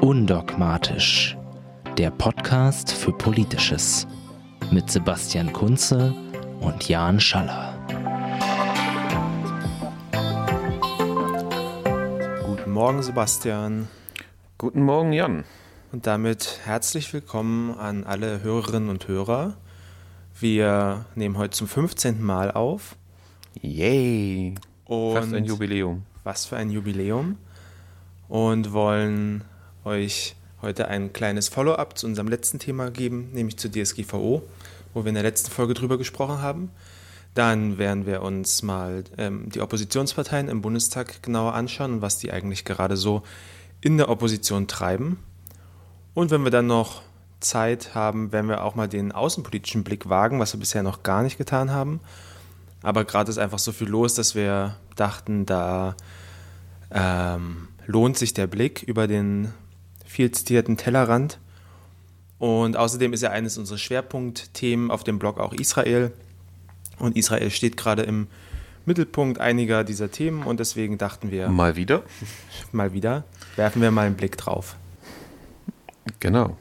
Undogmatisch, der Podcast für Politisches mit Sebastian Kunze und Jan Schaller. Guten Morgen, Sebastian. Guten Morgen, Jan. Und damit herzlich willkommen an alle Hörerinnen und Hörer. Wir nehmen heute zum 15. Mal auf. Yay! Und Fast ein Jubiläum. Was für ein Jubiläum. Und wollen euch heute ein kleines Follow-up zu unserem letzten Thema geben, nämlich zur DSGVO, wo wir in der letzten Folge drüber gesprochen haben. Dann werden wir uns mal ähm, die Oppositionsparteien im Bundestag genauer anschauen und was die eigentlich gerade so in der Opposition treiben. Und wenn wir dann noch Zeit haben, werden wir auch mal den außenpolitischen Blick wagen, was wir bisher noch gar nicht getan haben. Aber gerade ist einfach so viel los, dass wir dachten, da ähm, lohnt sich der Blick über den viel zitierten Tellerrand. Und außerdem ist ja eines unserer Schwerpunktthemen auf dem Blog auch Israel. Und Israel steht gerade im Mittelpunkt einiger dieser Themen und deswegen dachten wir. Mal wieder? Mal wieder. Werfen wir mal einen Blick drauf. Genau.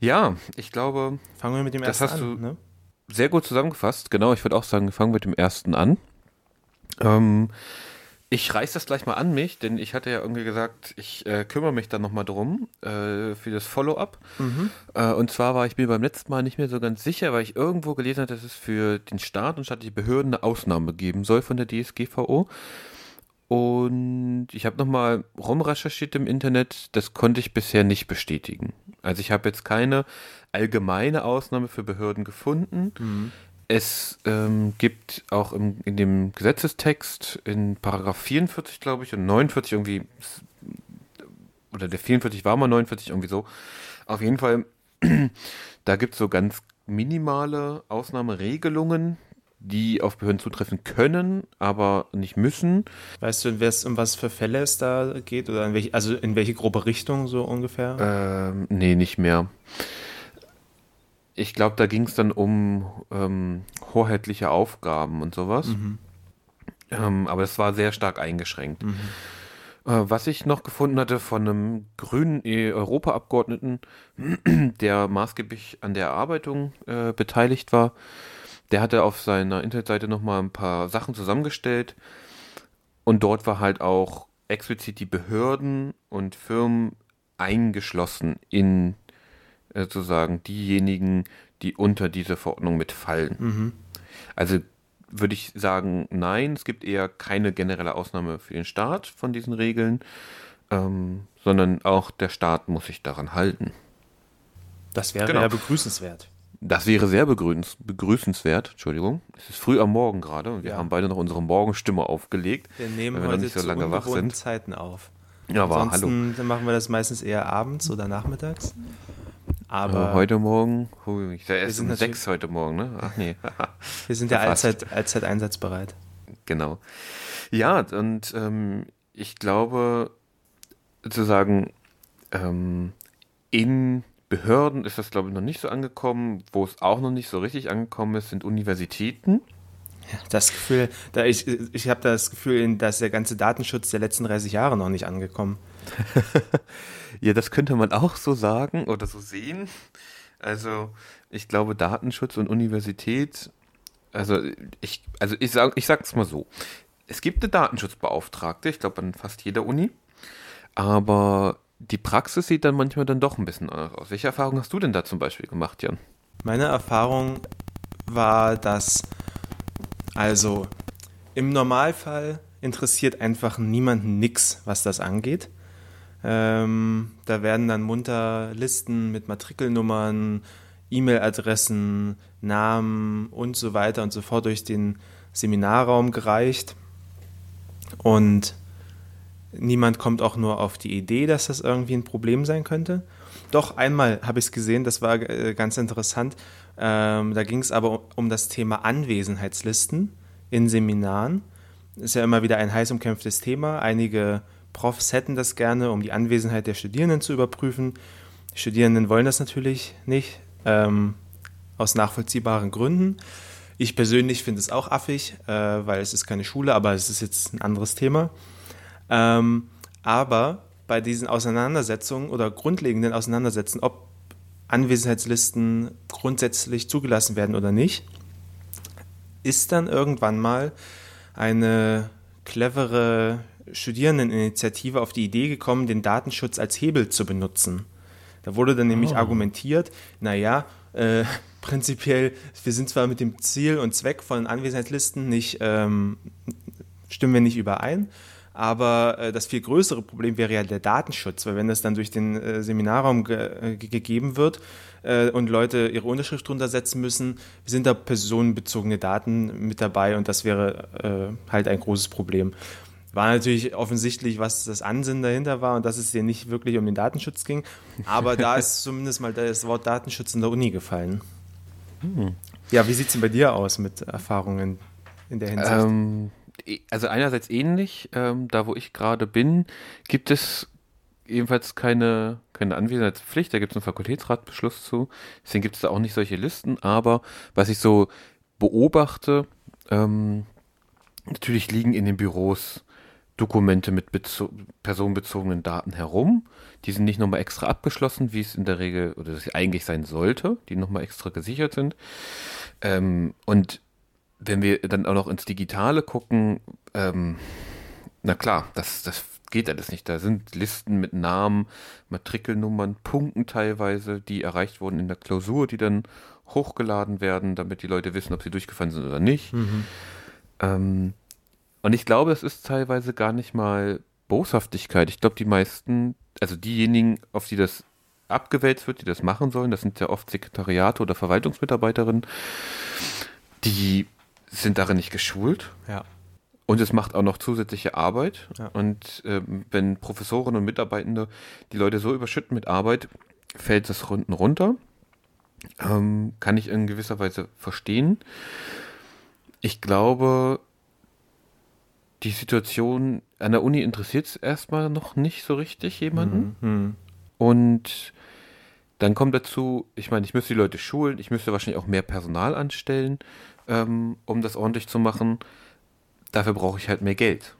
Ja, ich glaube. Fangen wir mit dem das ersten hast an. Du ne? Sehr gut zusammengefasst. Genau, ich würde auch sagen, wir fangen mit dem ersten an. Ähm, ich reiß das gleich mal an mich, denn ich hatte ja irgendwie gesagt, ich äh, kümmere mich dann nochmal drum äh, für das Follow-up. Mhm. Äh, und zwar war ich mir beim letzten Mal nicht mehr so ganz sicher, weil ich irgendwo gelesen hatte, dass es für den Staat und staatliche Behörden eine Ausnahme geben soll von der DSGVO. Und ich habe nochmal rumrecherchiert im Internet, das konnte ich bisher nicht bestätigen. Also ich habe jetzt keine allgemeine Ausnahme für Behörden gefunden. Mhm. Es ähm, gibt auch im, in dem Gesetzestext in Paragraph 44, glaube ich, und 49 irgendwie, oder der 44 war mal 49, irgendwie so. Auf jeden Fall, da gibt es so ganz minimale Ausnahmeregelungen, die auf Behörden zutreffen können, aber nicht müssen. Weißt du, um was für Fälle es da geht? Oder in welche, also in welche grobe Richtung so ungefähr? Ähm, nee, nicht mehr. Ich glaube, da ging es dann um ähm, hoheitliche Aufgaben und sowas. Mhm. Ähm, aber es war sehr stark eingeschränkt. Mhm. Äh, was ich noch gefunden hatte von einem grünen Europaabgeordneten, der maßgeblich an der Erarbeitung äh, beteiligt war, der hatte auf seiner Internetseite nochmal ein paar Sachen zusammengestellt. Und dort war halt auch explizit die Behörden und Firmen eingeschlossen in äh, sozusagen diejenigen, die unter diese Verordnung mitfallen. Mhm. Also würde ich sagen, nein, es gibt eher keine generelle Ausnahme für den Staat von diesen Regeln, ähm, sondern auch der Staat muss sich daran halten. Das wäre Genau. ja begrüßenswert. Das wäre sehr begrüß begrüßenswert. Entschuldigung. Es ist früh am Morgen gerade und wir Ja. haben beide noch unsere Morgenstimme aufgelegt. Wir nehmen wir heute nicht so zu lange wach sind. Zeiten auf. Ja, aber hallo. Dann machen wir das meistens eher abends oder nachmittags. Aber heute Morgen, hui, ich war erst sind um sechs heute Morgen, ne? Ach nee. wir sind ja allzeit, allzeit einsatzbereit. Genau. Ja, und ähm, ich glaube, zu sagen, ähm, in Behörden ist das, glaube ich, noch nicht so angekommen. Wo es auch noch nicht so richtig angekommen ist, sind Universitäten. Das Gefühl, da ich, ich habe das Gefühl, dass der ganze Datenschutz der letzten 30 Jahre noch nicht angekommen. Ja, das könnte man auch so sagen oder so sehen. Also, ich glaube, Datenschutz und Universität, also ich, also ich sag, ich sag's mal so. Es gibt eine Datenschutzbeauftragte, ich glaube an fast jeder Uni, aber die Praxis sieht dann manchmal dann doch ein bisschen anders aus. Welche Erfahrung hast du denn da zum Beispiel gemacht, Jan? Meine Erfahrung war, dass also im Normalfall interessiert einfach niemanden nix, was das angeht. Ähm, da werden dann munter Listen mit Matrikelnummern, E-Mail-Adressen, Namen und so weiter und so fort durch den Seminarraum gereicht. Und niemand kommt auch nur auf die Idee, dass das irgendwie ein Problem sein könnte. Doch einmal habe ich es gesehen, das war äh, ganz interessant. Ähm, da ging es aber um, um das Thema Anwesenheitslisten in Seminaren. Ist ja immer wieder ein heiß umkämpftes Thema. Einige Profs hätten das gerne, um die Anwesenheit der Studierenden zu überprüfen. Die Studierenden wollen das natürlich nicht, ähm, aus nachvollziehbaren Gründen. Ich persönlich finde es auch affig, äh, weil es ist keine Schule, aber es ist jetzt ein anderes Thema. Ähm, aber bei diesen Auseinandersetzungen oder grundlegenden Auseinandersetzungen, ob Anwesenheitslisten grundsätzlich zugelassen werden oder nicht, ist dann irgendwann mal eine clevere Studierendeninitiative auf die Idee gekommen, den Datenschutz als Hebel zu benutzen. Da wurde dann nämlich oh. argumentiert, naja, äh, prinzipiell, wir sind zwar mit dem Ziel und Zweck von Anwesenheitslisten nicht, ähm, stimmen wir nicht überein, aber äh, das viel größere Problem wäre ja der Datenschutz, weil wenn das dann durch den äh, Seminarraum ge äh, gegeben wird äh, und Leute ihre Unterschrift drunter setzen müssen, sind da personenbezogene Daten mit dabei und das wäre äh, halt ein großes Problem. War natürlich offensichtlich, was das Ansinnen dahinter war und dass es hier nicht wirklich um den Datenschutz ging. Aber da ist zumindest mal das Wort Datenschutz in der Uni gefallen. Hm. Ja, wie sieht es denn bei dir aus mit Erfahrungen in der Hinsicht? Ähm, also einerseits ähnlich. Ähm, da, wo ich gerade bin, gibt es ebenfalls keine, keine Anwesenheitspflicht. Da gibt es einen Fakultätsratbeschluss zu. Deswegen gibt es da auch nicht solche Listen. Aber was ich so beobachte, ähm, natürlich liegen in den Büros Dokumente mit personenbezogenen Daten herum. Die sind nicht nochmal extra abgeschlossen, wie es in der Regel oder das eigentlich sein sollte, die nochmal extra gesichert sind. Ähm, und wenn wir dann auch noch ins Digitale gucken, ähm, na klar, das, das geht alles nicht. Da sind Listen mit Namen, Matrikelnummern, Punkten teilweise, die erreicht wurden in der Klausur, die dann hochgeladen werden, damit die Leute wissen, ob sie durchgefallen sind oder nicht. Mhm. Ähm, und ich glaube, es ist teilweise gar nicht mal Boshaftigkeit. Ich glaube, die meisten, also diejenigen, auf die das abgewälzt wird, die das machen sollen, das sind ja oft Sekretariate oder Verwaltungsmitarbeiterinnen, die sind darin nicht geschult. Ja. Und es macht auch noch zusätzliche Arbeit. Ja. Und ähm, wenn Professoren und Mitarbeitende die Leute so überschütten mit Arbeit, fällt das unten runter. Ähm, kann ich in gewisser Weise verstehen. Ich glaube, die Situation an der Uni interessiert es erstmal noch nicht so richtig jemanden. Mhm, mhm. Und dann kommt dazu, ich meine, ich müsste die Leute schulen, ich müsste wahrscheinlich auch mehr Personal anstellen, ähm, um das ordentlich zu machen. Dafür brauche ich halt mehr Geld.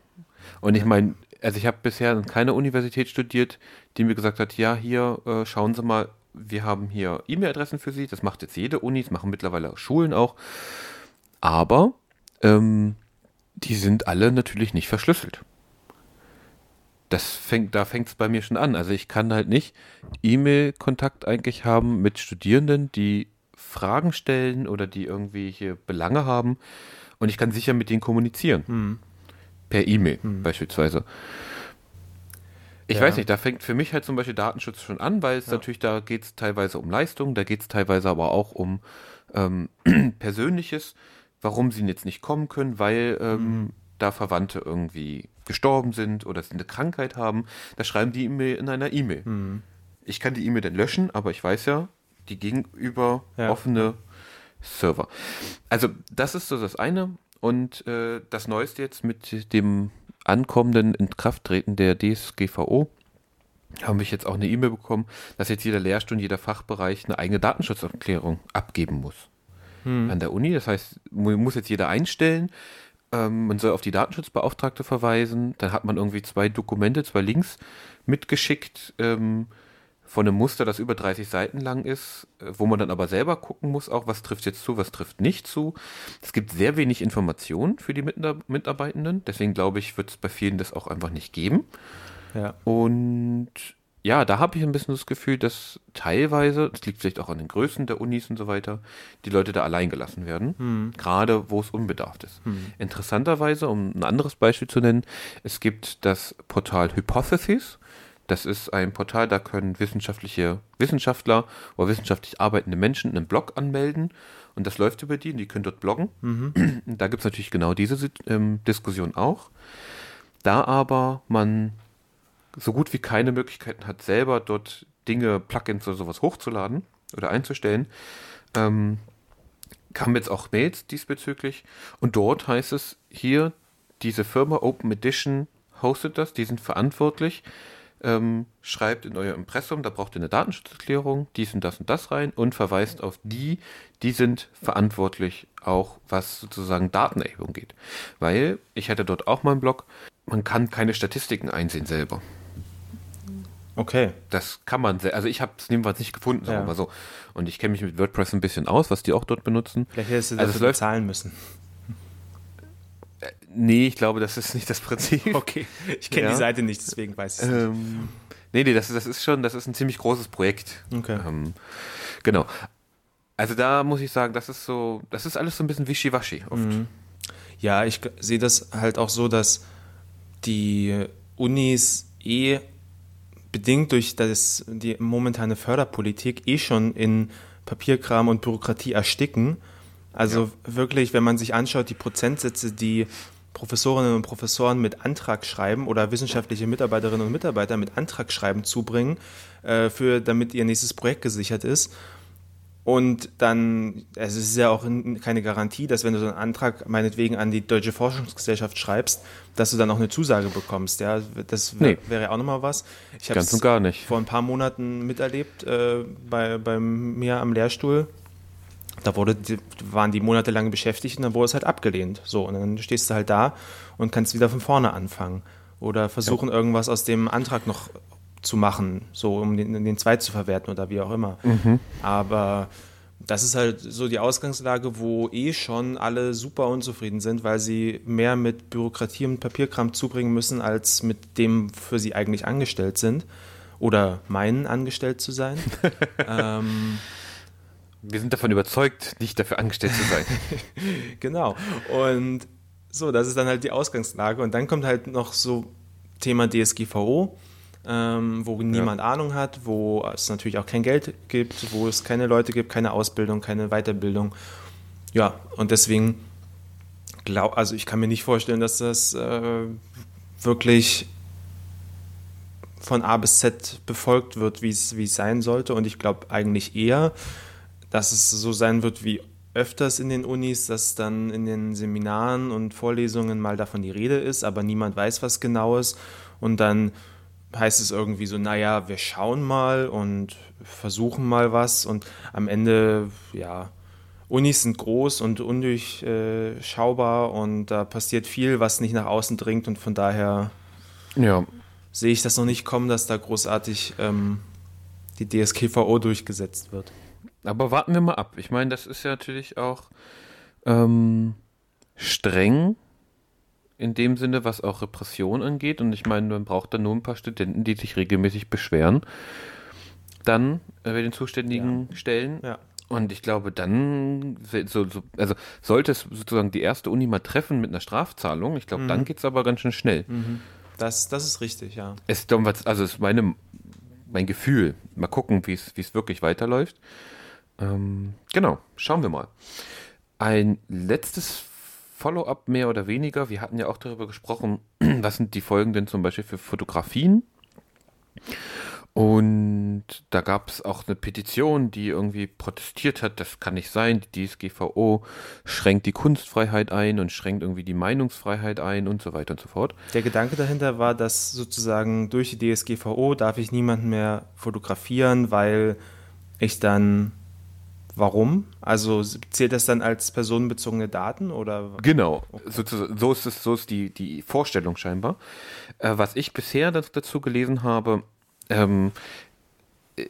Und ich meine, also ich habe bisher an keiner Universität studiert, die mir gesagt hat, ja, hier, äh, schauen Sie mal, wir haben hier E-Mail-Adressen für Sie. Das macht jetzt jede Uni, das machen mittlerweile Schulen auch. Aber ähm, die sind alle natürlich nicht verschlüsselt. Das fängt, da fängt es bei mir schon an. Also ich kann halt nicht E-Mail-Kontakt eigentlich haben mit Studierenden, die Fragen stellen oder die irgendwelche Belange haben. Und ich kann sicher mit denen kommunizieren. Hm. Per E-Mail hm. beispielsweise. Ich ja. weiß nicht, da fängt für mich halt zum Beispiel Datenschutz schon an, weil es ja. natürlich, da geht es teilweise um Leistung, da geht es teilweise aber auch um ähm, Persönliches warum sie jetzt nicht kommen können, weil ähm, mhm. da Verwandte irgendwie gestorben sind oder sie eine Krankheit haben. Da schreiben die mir in einer E-Mail. Mhm. Ich kann die E-Mail dann löschen, aber ich weiß ja, die gegenüber ja. offene Server. Also das ist so das eine. Und äh, das Neueste jetzt mit dem ankommenden Inkrafttreten der DSGVO haben wir jetzt auch eine E-Mail bekommen, dass jetzt jeder Lehrstuhl, jeder Fachbereich eine eigene Datenschutzerklärung abgeben muss hm. an der Uni. Das heißt, muss jetzt jeder einstellen. Ähm, man soll auf die Datenschutzbeauftragte verweisen. Dann hat man irgendwie zwei Dokumente, zwei Links mitgeschickt ähm, von einem Muster, das über 30 Seiten lang ist, äh, wo man dann aber selber gucken muss, auch was trifft jetzt zu, was trifft nicht zu. Es gibt sehr wenig Informationen für die Mitarbeitenden. Deswegen glaube ich, wird es bei vielen das auch einfach nicht geben. Ja. Und ja, da habe ich ein bisschen das Gefühl, dass teilweise, das liegt vielleicht auch an den Größen der Unis und so weiter, die Leute da allein gelassen werden, hm. gerade wo es unbedarft ist. Hm. Interessanterweise, um ein anderes Beispiel zu nennen, es gibt das Portal Hypothesis. Das ist ein Portal, da können wissenschaftliche Wissenschaftler oder wissenschaftlich arbeitende Menschen einen Blog anmelden und das läuft über die und die können dort bloggen. Mhm. Da gibt es natürlich genau diese ähm, Diskussion auch. Da aber man so gut wie keine Möglichkeiten hat, selber dort Dinge, Plugins oder sowas hochzuladen oder einzustellen, ähm, kamen jetzt auch Mails diesbezüglich. Und dort heißt es hier, diese Firma Open Edition hostet das, die sind verantwortlich. Ähm, schreibt in euer Impressum, da braucht ihr eine Datenschutzerklärung, dies und das und das rein und verweist auf die, die sind verantwortlich auch, was sozusagen Datenerhebung geht. Weil, ich hatte dort auch mal einen Blog, man kann keine Statistiken einsehen selber. Okay. Das kann man sehr, also ich habe es jedenfalls nicht gefunden, sagen Ja. wir mal so. Und ich kenne mich mit WordPress ein bisschen aus, was die auch dort benutzen. Vielleicht hättest du Also es dafür läuft- bezahlen müssen. Nee, ich glaube, das ist nicht das Prinzip. Okay. Ich kenne Ja. die Seite nicht, deswegen weiß ich es nicht. Ähm, nee, nee, das, ist- das ist schon, das ist ein ziemlich großes Projekt. Okay. Ähm, genau. Also da muss ich sagen, das ist so, das ist alles so ein bisschen wischiwaschi oft. Mhm. Ja, ich sehe das halt auch so, dass die Unis eh bedingt durch das, die momentane Förderpolitik eh schon in Papierkram und Bürokratie ersticken. Also wirklich, wenn man sich anschaut, die Prozentsätze, die Professorinnen und Professoren mit Antragsschreiben oder wissenschaftliche Mitarbeiterinnen und Mitarbeiter mit Antragsschreiben zubringen, äh, für, damit ihr nächstes Projekt gesichert ist. Und dann, also es ist ja auch keine Garantie, dass wenn du so einen Antrag meinetwegen an die Deutsche Forschungsgesellschaft schreibst, dass du dann auch eine Zusage bekommst. Ja, das wär, Nee. wäre ja auch nochmal was. Ich habe Ganz und gar nicht. vor ein paar Monaten miterlebt äh, bei, bei mir am Lehrstuhl. Da wurde, die, waren die monatelang beschäftigt und dann wurde es halt abgelehnt. So, und dann stehst du halt da und kannst wieder von vorne anfangen. Oder versuchen, irgendwas aus dem Antrag noch zu machen, so um den, den Zweit zu verwerten oder wie auch immer. Aber das ist halt so die Ausgangslage, wo eh schon alle super unzufrieden sind, weil sie mehr mit Bürokratie und Papierkram zubringen müssen, als mit dem, für sie eigentlich angestellt sind. Oder meinen, angestellt zu sein. ähm, Wir sind davon überzeugt, nicht dafür angestellt zu sein. Genau. Und so, das ist dann halt die Ausgangslage. Und dann kommt halt noch so Thema DSGVO, ähm, wo niemand Ahnung hat, wo es natürlich auch kein Geld gibt, wo es keine Leute gibt, keine Ausbildung, keine Weiterbildung. Ja, und deswegen glaub, also ich kann mir nicht vorstellen, dass das äh, wirklich von A bis Z befolgt wird, wie es wie es sein sollte. Und ich glaube eigentlich eher, dass es so sein wird wie öfters in den Unis, dass dann in den Seminaren und Vorlesungen mal davon die Rede ist, aber niemand weiß was genau ist. Und dann heißt es irgendwie so, naja, wir schauen mal und versuchen mal was. Und am Ende, ja, Unis sind groß und undurchschaubar und da passiert viel, was nicht nach außen dringt. Und von daher ja. sehe ich das noch nicht kommen, dass da großartig ähm, die DSGVO durchgesetzt wird. Aber warten wir mal ab. Ich meine, das ist ja natürlich auch ähm, streng in dem Sinne, was auch Repression angeht. Und ich meine, man braucht dann nur ein paar Studenten, die sich regelmäßig beschweren, dann äh, bei den zuständigen Stellen. Ja. Und ich glaube, dann, so, so, also sollte es sozusagen die erste Uni mal treffen mit einer Strafzahlung, ich glaube, dann geht es aber ganz schön schnell. Das, das ist richtig, ja. Es also es ist meine, mein Gefühl. Mal gucken, wie es wie es wirklich weiterläuft. Ähm, genau, schauen wir mal. Ein letztes Follow-up mehr oder weniger. Wir hatten ja auch darüber gesprochen, was sind die Folgen denn zum Beispiel für Fotografien. Und da gab es auch eine Petition, die irgendwie protestiert hat, das kann nicht sein, die DSGVO schränkt die Kunstfreiheit ein und schränkt irgendwie die Meinungsfreiheit ein und so weiter und so fort. Der Gedanke dahinter war, dass sozusagen durch die DSGVO darf ich niemanden mehr fotografieren, weil ich dann. Warum? Also zählt das dann als personenbezogene Daten oder? Genau, so, so ist es, so ist die, die Vorstellung scheinbar. Äh, was ich bisher dazu gelesen habe, ähm,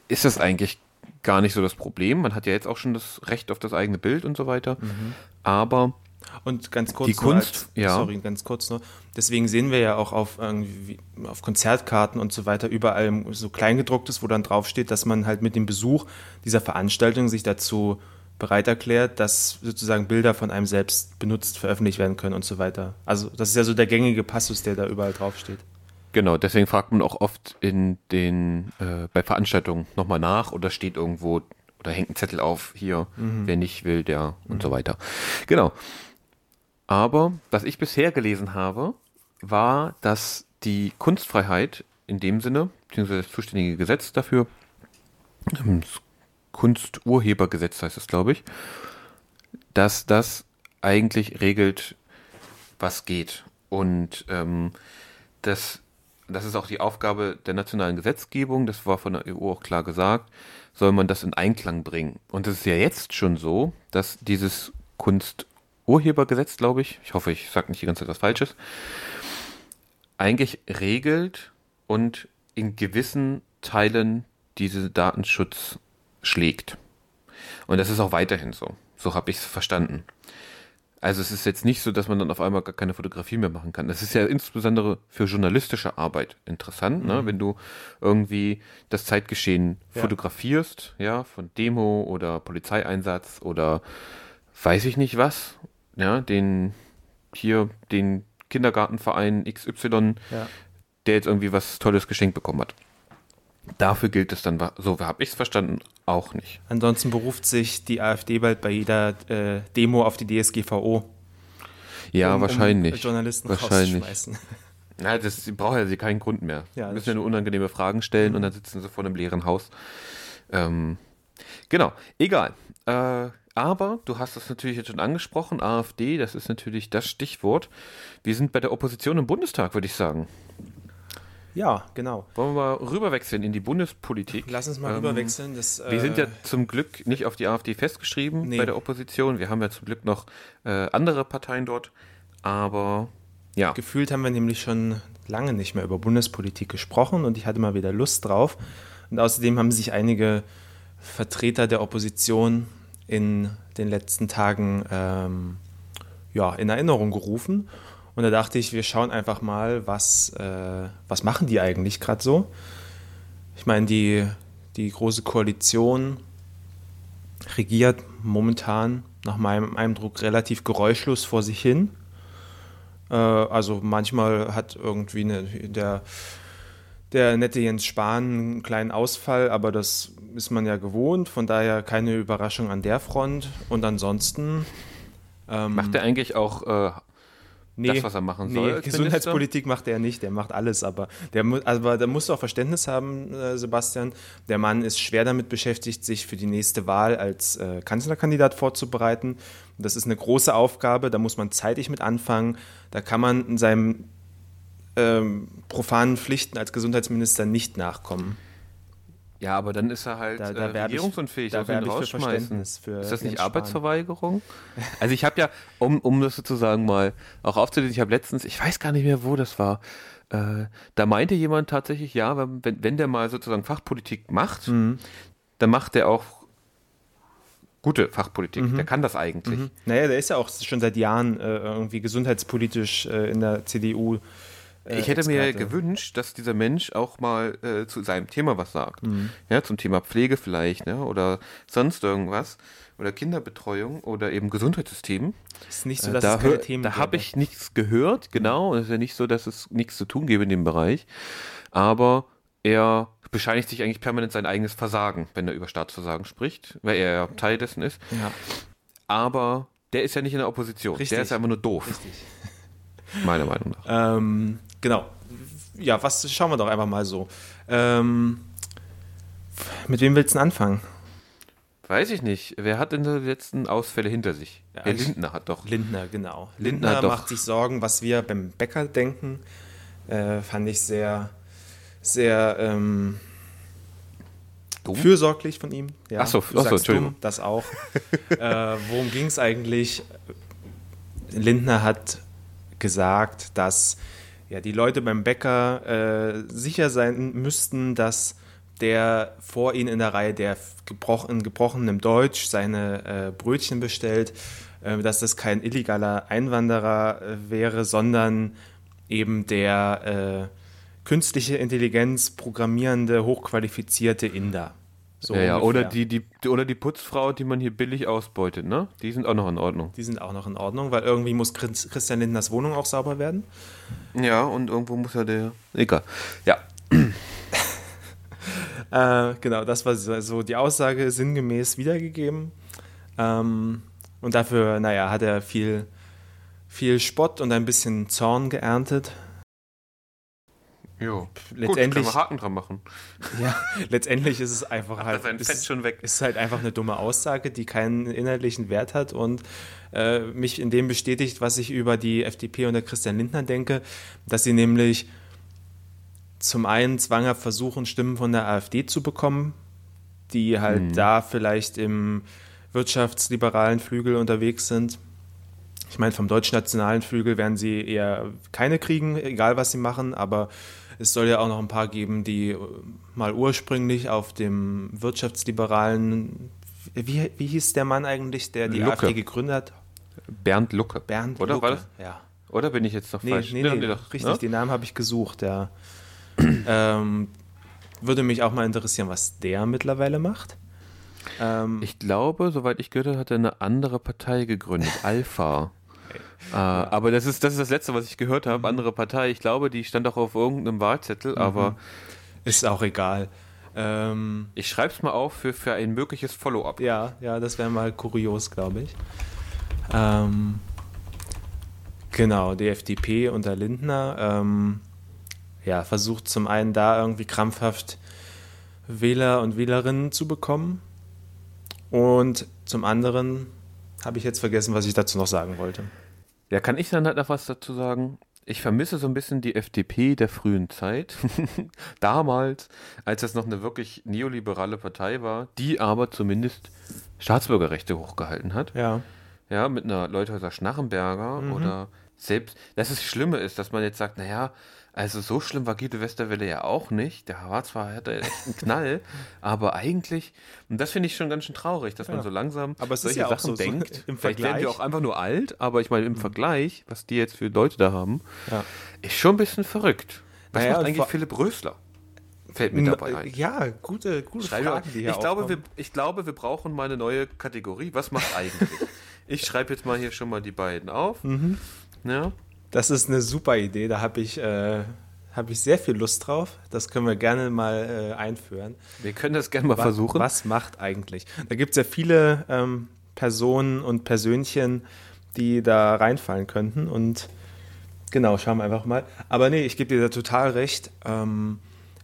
ist das eigentlich gar nicht so das Problem. Man hat ja jetzt auch schon das Recht auf das eigene Bild und so weiter. Aber Und ganz kurz Die Kunst, als, ja. sorry, ganz kurz nur. Deswegen sehen wir ja auch auf auf Konzertkarten und so weiter überall so kleingedrucktes, wo dann draufsteht, dass man halt mit dem Besuch dieser Veranstaltung sich dazu bereit erklärt, dass sozusagen Bilder von einem selbst benutzt, veröffentlicht werden können und so weiter. Also das ist ja so der gängige Passus, der da überall draufsteht. genau, deswegen fragt man auch oft in den äh, bei Veranstaltungen nochmal nach oder steht irgendwo oder hängt ein Zettel auf, hier, wer nicht will, der und so weiter. Genau. Aber was ich bisher gelesen habe, war, dass die Kunstfreiheit in dem Sinne, beziehungsweise das zuständige Gesetz dafür, ähm, das Kunsturhebergesetz heißt es, glaube ich, dass das eigentlich regelt, was geht. Und ähm, das, das ist auch die Aufgabe der nationalen Gesetzgebung, das war von der EU auch klar gesagt, soll man das in Einklang bringen. Und es ist ja jetzt schon so, dass dieses Kunsturhebergesetz, glaube ich, ich hoffe, ich sage nicht die ganze Zeit was Falsches, eigentlich regelt und in gewissen Teilen diese Datenschutz schlägt. Und das ist auch weiterhin so. So habe ich es verstanden. Also es ist jetzt nicht so, dass man dann auf einmal gar keine Fotografie mehr machen kann. Das ist ja insbesondere für journalistische arbeit interessant, ne? mhm. ne? wenn du irgendwie das Zeitgeschehen ja. fotografierst, ja, von Demo oder Polizeieinsatz oder weiß ich nicht was, ja, den hier den Kindergartenverein XY, ja. der jetzt irgendwie was Tolles geschenkt bekommen hat. Dafür gilt es dann, so habe ich es verstanden, auch nicht. Ansonsten beruft sich die AfD bald bei jeder äh, Demo auf die DSGVO. Ja, um, wahrscheinlich. Um Journalisten wahrscheinlich. Na, das sie brauchen ja sie keinen Grund mehr. Ja, müssen ja nur unangenehme Fragen stellen mhm. und dann sitzen sie vor einem leeren Haus. Ähm, genau, egal. Äh, aber du hast es natürlich jetzt schon angesprochen, AfD, das ist natürlich das Stichwort. Wir sind bei der Opposition im Bundestag, würde ich sagen. Ja, genau. Wollen wir mal rüberwechseln in die Bundespolitik? Lass uns mal ähm, rüberwechseln. Das, äh, wir sind ja äh, zum Glück nicht auf die AfD festgeschrieben nee. bei der Opposition. Wir haben ja zum Glück noch äh, andere Parteien dort. Aber ja. Gefühlt haben wir nämlich schon lange nicht mehr über Bundespolitik gesprochen und ich hatte mal wieder Lust drauf. Und außerdem haben sich einige Vertreter der Opposition in den letzten Tagen ähm, ja, in Erinnerung gerufen. Und da dachte ich, wir schauen einfach mal, was, äh, was machen die eigentlich gerade so. Ich meine, die, die Große Koalition regiert momentan nach meinem Eindruck relativ geräuschlos vor sich hin. Äh, also manchmal hat irgendwie eine, der, der nette Jens Spahn einen kleinen Ausfall, aber das ist man ja gewohnt, von daher keine Überraschung an der Front. Und ansonsten. Ähm, Macht er eigentlich auch äh, nee, das, was er machen soll. Nee, Gesundheitspolitik macht er nicht, der macht alles, aber der also, da musst du auch Verständnis haben, äh, Sebastian. Der Mann ist schwer damit beschäftigt, sich für die nächste Wahl als äh, Kanzlerkandidat vorzubereiten. Das ist eine große Aufgabe, da muss man zeitig mit anfangen. Da kann man in seinem ähm, profanen Pflichten als Gesundheitsminister nicht nachkommen. Ja, aber dann ist er halt da, da äh, regierungsunfähig. Da werbe ich für Verständnis für Ist das nicht Arbeitsverweigerung? also ich habe ja, um, um das sozusagen mal auch aufzulesen, ich habe letztens, ich weiß gar nicht mehr, wo das war, äh, da meinte jemand tatsächlich, ja, wenn, wenn der mal sozusagen Fachpolitik macht, mhm. dann macht der auch gute Fachpolitik. Mhm. Der kann das eigentlich. Mhm. Naja, der ist ja auch schon seit Jahren äh, irgendwie gesundheitspolitisch äh, in der CDU ich hätte mir gewünscht, dass dieser Mensch auch mal äh, zu seinem Thema was sagt. Mhm. Ja, zum Thema Pflege vielleicht, ne? oder sonst irgendwas. Oder Kinderbetreuung oder eben Gesundheitssystem. ist nicht so, äh, dass äh, da, es keine Themen Da habe ich nichts gehört, genau. Es ist ja nicht so, dass es nichts zu tun gäbe in dem Bereich. Aber er bescheinigt sich eigentlich permanent sein eigenes Versagen, wenn er über Staatsversagen spricht, weil er ja Teil dessen ist. Ja. Aber der ist ja nicht in der Opposition. Richtig. Der ist ja einfach nur doof. Richtig. Meiner Meinung nach. Ähm, genau. Ja, was schauen wir doch einfach mal so. Ähm, mit wem willst du anfangen? Weiß ich nicht. Wer hat denn die letzten Ausfälle hinter sich? Ja, Herr Lindner hat doch. Lindner, genau. Lindner, Lindner macht sich Sorgen, was wir beim Bäcker denken. Äh, fand ich sehr, sehr ähm, fürsorglich von ihm. Ja, Achso, du achso, Entschuldigung. Dumm, das auch. äh, worum ging es eigentlich? Lindner hat gesagt, dass ja, die Leute beim Bäcker äh, sicher sein müssten, dass der vor ihnen in der Reihe, der gebrochen, in gebrochenem Deutsch seine äh, Brötchen bestellt, äh, dass das kein illegaler Einwanderer äh, wäre, sondern eben der äh, künstliche Intelligenz programmierende, hochqualifizierte Inder. So ja, ja. Oder, die, die, oder die Putzfrau, die man hier billig ausbeutet, ne? Die sind auch noch in Ordnung. Die sind auch noch in Ordnung, weil irgendwie muss Christian Lindners Wohnung auch sauber werden. Ja, und irgendwo muss ja der. Egal. Ja. äh, genau, das war so die Aussage sinngemäß wiedergegeben. Ähm, und dafür, naja, hat er viel, viel Spott und ein bisschen Zorn geerntet. Jo. Letztendlich, Gut, Haken dran machen. Ja, letztendlich ist es einfach halt. Sein Fett schon weg. ist halt einfach eine dumme Aussage, die keinen inhaltlichen Wert hat und äh, mich in dem bestätigt, was ich über die FDP und der Christian Lindner denke, dass sie nämlich zum einen zwanghaft versuchen, Stimmen von der AfD zu bekommen, die halt hm. da vielleicht im wirtschaftsliberalen Flügel unterwegs sind. Ich meine, vom deutschen nationalen Flügel werden sie eher keine kriegen, egal was sie machen, aber es soll ja auch noch ein paar geben, die äh, mal ursprünglich auf dem wirtschaftsliberalen, wie, wie hieß der Mann eigentlich, der die Lucke. AfD gegründet hat? Bernd Lucke. Bernd Oder Lucke. war das? Ja. Oder bin ich jetzt noch Nee, falsch? nee, Ja, nee, doch, richtig, ne? den Namen habe ich gesucht. Der, ähm, würde mich auch mal interessieren, was der mittlerweile macht. Ähm, Ich glaube, soweit ich gehört habe, hat er eine andere Partei gegründet, Alpha. Äh, aber das ist, das ist das Letzte, was ich gehört Mhm. habe. Andere Partei. Ich glaube, die stand auch auf irgendeinem Wahlzettel, aber ist auch egal. Ähm, ich schreibe es mal auf für, für ein mögliches Follow-up. ja, ja, das wäre mal kurios, glaube ich. Ähm, genau, die FDP unter Lindner ähm, ja, versucht zum einen da irgendwie krampfhaft Wähler und Wählerinnen zu bekommen und zum anderen habe ich jetzt vergessen, was ich dazu noch sagen wollte. Ja, kann ich dann halt noch was dazu sagen? Ich vermisse so ein bisschen die FDP der frühen Zeit. Damals, als das noch eine wirklich neoliberale Partei war, die aber zumindest Staatsbürgerrechte hochgehalten hat. Ja. Ja, mit einer Leuthäuser Schnarrenberger oder selbst, dass es Schlimme ist, dass man jetzt sagt, naja, also so schlimm war Guido Westerwelle ja auch nicht. Der war zwar, hatte echt einen Knall, aber eigentlich, und das finde ich schon ganz schön traurig, dass man Ja. so langsam Aber es ist solche ja Sachen so- so denkt. im Vielleicht werden Vergleich- auch einfach nur alt, aber ich meine, im Vergleich, was die jetzt für Leute da haben, Ja. ist schon ein bisschen verrückt. Was Naja, macht eigentlich Philipp Rösler? Fällt mir dabei ein. Ja, gute, gute Schreibe- Fragen, die hier ich, glaube, wir, aufkommen. ich glaube, wir brauchen mal eine neue Kategorie. Was macht eigentlich? ich schreibe jetzt mal hier schon mal die beiden auf. Mhm. Ja. Das ist eine super Idee, da habe ich, äh, hab ich sehr viel Lust drauf. Das können wir gerne mal äh, einführen. Wir können das gerne mal Wa- versuchen. Was macht eigentlich? Da gibt es ja viele ähm, Personen und Persönchen, die da reinfallen könnten. Und genau, schauen wir einfach mal. Aber nee, ich gebe dir da total recht. Ähm,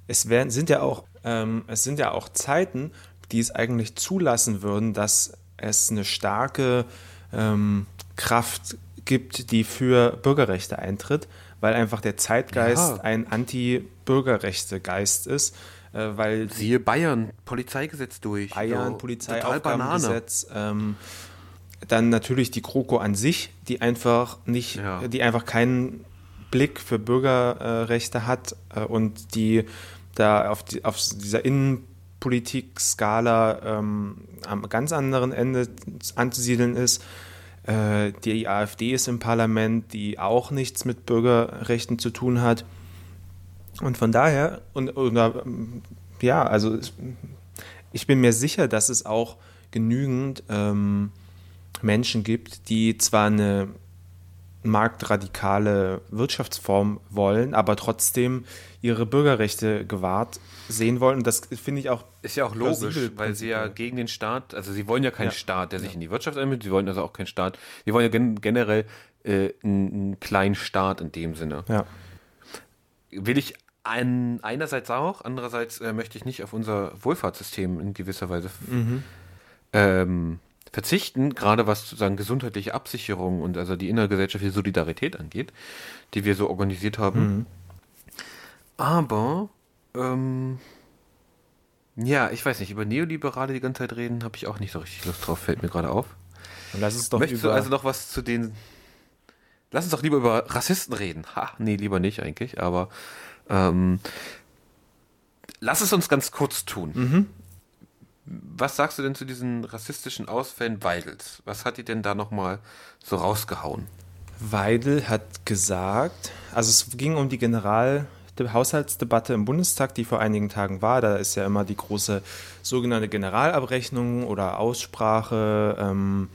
es werden, sind ja auch, ähm, es sind ja auch Zeiten, die es eigentlich zulassen würden, dass es eine starke ähm, Kraft gibt, die für Bürgerrechte eintritt, weil einfach der Zeitgeist Ja. ein Anti-Bürgerrechte-Geist ist, äh, weil Siehe Bayern, Polizeigesetz durch. Bayern, So, Polizeiaufgabengesetz, ähm, dann natürlich die GroKo an sich, die einfach nicht, Ja. die einfach keinen Blick für Bürgerrechte hat äh, und die da auf, die, auf dieser Innenpolitik-Skala ähm, am ganz anderen Ende anzusiedeln ist. Äh, die AfD ist im Parlament, die auch nichts mit Bürgerrechten zu tun hat. Und von daher, und, oder, ja, also ich bin mir sicher, dass es auch genügend ähm, Menschen gibt, die zwar eine marktradikale Wirtschaftsform wollen, aber trotzdem ihre Bürgerrechte gewahrt sehen wollen. Und das finde ich auch Ist ja auch logisch, weil sie ja gegen den Staat, also sie wollen ja keinen Ja. Staat, der sich in die Wirtschaft einmischt, sie wollen also auch keinen Staat, sie wollen ja gen generell äh, einen, einen kleinen Staat in dem Sinne. Ja. Will ich ein, einerseits auch, andererseits äh, möchte ich nicht auf unser Wohlfahrtssystem in gewisser Weise Mhm. ähm, verzichten, gerade was sozusagen gesundheitliche Absicherung und also die innergesellschaftliche Solidarität angeht, die wir so organisiert haben. Mhm. Aber ähm, ja, ich weiß nicht, über Neoliberale die ganze Zeit reden, habe ich auch nicht so richtig Lust drauf, fällt mir gerade auf. Und lass es doch Möchtest du also noch was zu den. Lass uns doch lieber über Rassisten reden. Ha, nee, lieber nicht eigentlich, aber ähm, lass es uns ganz kurz tun. Mhm. Was sagst du denn zu diesen rassistischen Ausfällen Weidels? Was hat die denn da nochmal so rausgehauen? Weidel hat gesagt, also es ging um die General Haushaltsdebatte im Bundestag, die vor einigen Tagen war. Da ist ja immer die große sogenannte Generalabrechnung oder Aussprache, ähm,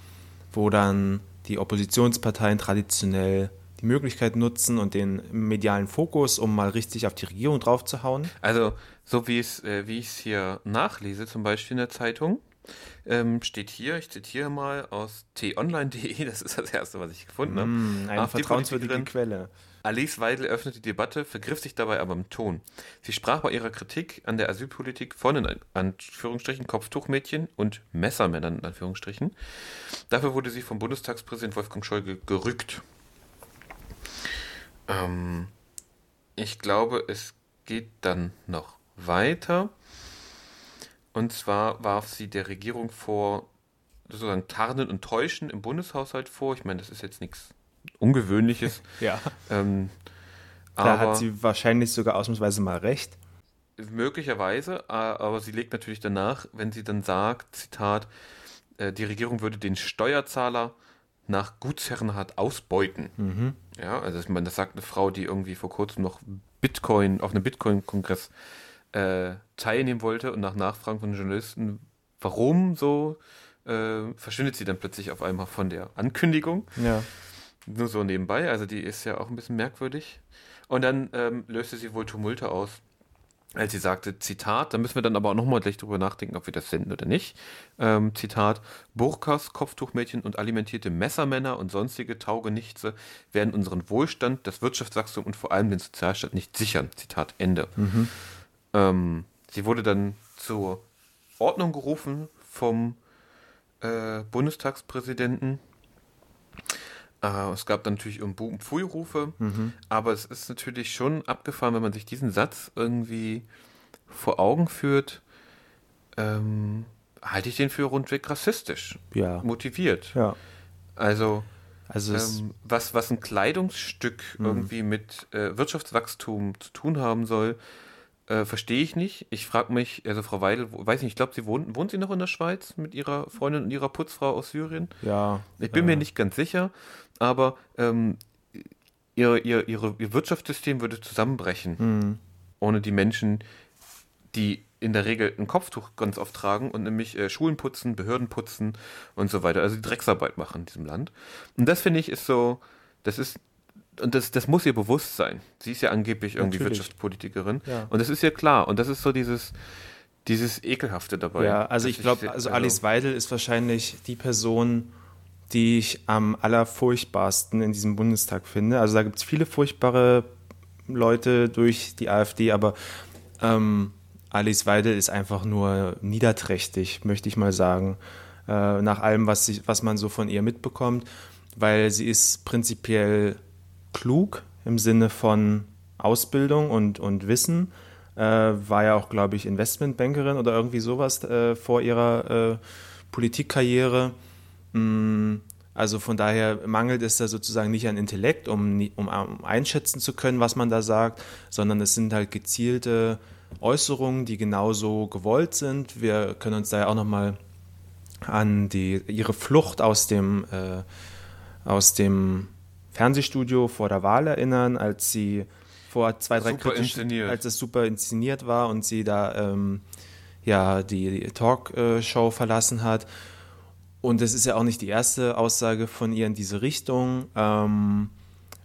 wo dann die Oppositionsparteien traditionell die Möglichkeit nutzen und den medialen Fokus, um mal richtig auf die Regierung draufzuhauen. Also, so wie es, äh, wie ich es hier nachlese, zum Beispiel in der Zeitung, ähm, steht hier, ich zitiere mal aus t-online.de, das ist das erste, was ich gefunden habe. Mm, eine vertrauenswürdige Quelle. Alice Weidel öffnete die Debatte, vergriff sich dabei aber im Ton. Sie sprach bei ihrer Kritik an der Asylpolitik von in Anführungsstrichen Kopftuchmädchen und Messermännern in Anführungsstrichen. Dafür wurde sie vom Bundestagspräsident Wolfgang Schäuble gerückt. Ähm, ich glaube, es geht dann noch weiter. Und zwar warf sie der Regierung vor, sozusagen Tarnen und Täuschen im Bundeshaushalt vor. Ich meine, das ist jetzt nichts Ungewöhnliches. Ja. Ähm, Da hat sie wahrscheinlich sogar ausnahmsweise mal recht. Möglicherweise, aber sie legt natürlich danach, wenn sie dann sagt, Zitat, äh, die Regierung würde den Steuerzahler nach Gutsherrenart ausbeuten. Mhm. Ja, also meine, das sagt eine Frau, die irgendwie vor kurzem noch Bitcoin auf einem Bitcoin-Kongress äh, teilnehmen wollte und nach Nachfragen von Journalisten, warum so, äh, verschwindet sie dann plötzlich auf einmal von der Ankündigung. Ja. Nur so nebenbei, also die ist ja auch ein bisschen merkwürdig. Und dann ähm, löste sie wohl Tumulte aus, als sie sagte, Zitat, da müssen wir dann aber auch nochmal gleich drüber nachdenken, ob wir das senden oder nicht. Ähm, Zitat, Burkas, Kopftuchmädchen und alimentierte Messermänner und sonstige Taugenichtse werden unseren Wohlstand, das Wirtschaftswachstum und vor allem den Sozialstaat nicht sichern. Zitat Ende. Mhm. Ähm, sie wurde dann zur Ordnung gerufen vom äh, Bundestagspräsidenten äh, es gab dann natürlich um Pfui-Rufe, mhm. aber es ist natürlich schon abgefahren, wenn man sich diesen Satz irgendwie vor Augen führt, ähm, halte ich den für rundweg rassistisch ja. motiviert. Ja. Also, also ähm, was, was ein Kleidungsstück mhm. irgendwie mit äh, Wirtschaftswachstum zu tun haben soll, äh, Verstehe ich nicht. Ich frage mich, also Frau Weidel, weiß nicht, ich glaube, sie wohnt, wohnt sie noch in der Schweiz mit ihrer Freundin und ihrer Putzfrau aus Syrien? Ja. Ich bin ja. mir nicht ganz sicher, aber ähm, ihr, ihr, ihre, ihr Wirtschaftssystem würde zusammenbrechen, mhm. ohne die Menschen, die in der Regel ein Kopftuch ganz oft tragen und nämlich äh, Schulen putzen, Behörden putzen und so weiter, also die Drecksarbeit machen in diesem Land. Und das finde ich ist so, das ist und das, das muss ihr bewusst sein. Sie ist ja angeblich irgendwie Natürlich. Wirtschaftspolitikerin. Ja. Und das ist ja klar. Und das ist so dieses, dieses Ekelhafte dabei. Ja, also ich glaube, also Alice Weidel ist wahrscheinlich die Person, die ich am allerfurchtbarsten in diesem Bundestag finde. Also da gibt es viele furchtbare Leute durch die AfD, aber ähm, Alice Weidel ist einfach nur niederträchtig, möchte ich mal sagen, äh, nach allem, was, sie, was man so von ihr mitbekommt, weil sie ist prinzipiell klug im Sinne von Ausbildung und, und Wissen. Äh, war ja auch, glaube ich, Investmentbankerin oder irgendwie sowas äh, vor ihrer äh, Politikkarriere. Mm, also von daher mangelt es da sozusagen nicht an Intellekt, um, um, um, einschätzen zu können, was man da sagt, sondern es sind halt gezielte Äußerungen, die genauso gewollt sind. Wir können uns da ja auch nochmal an die, ihre Flucht aus dem, äh, aus dem Fernsehstudio vor der Wahl erinnern, als sie vor zwei, drei super inszeniert. als es super inszeniert war und sie da ähm, ja die, Talkshow verlassen hat. Und es ist ja auch nicht die erste Aussage von ihr in diese Richtung. Ähm,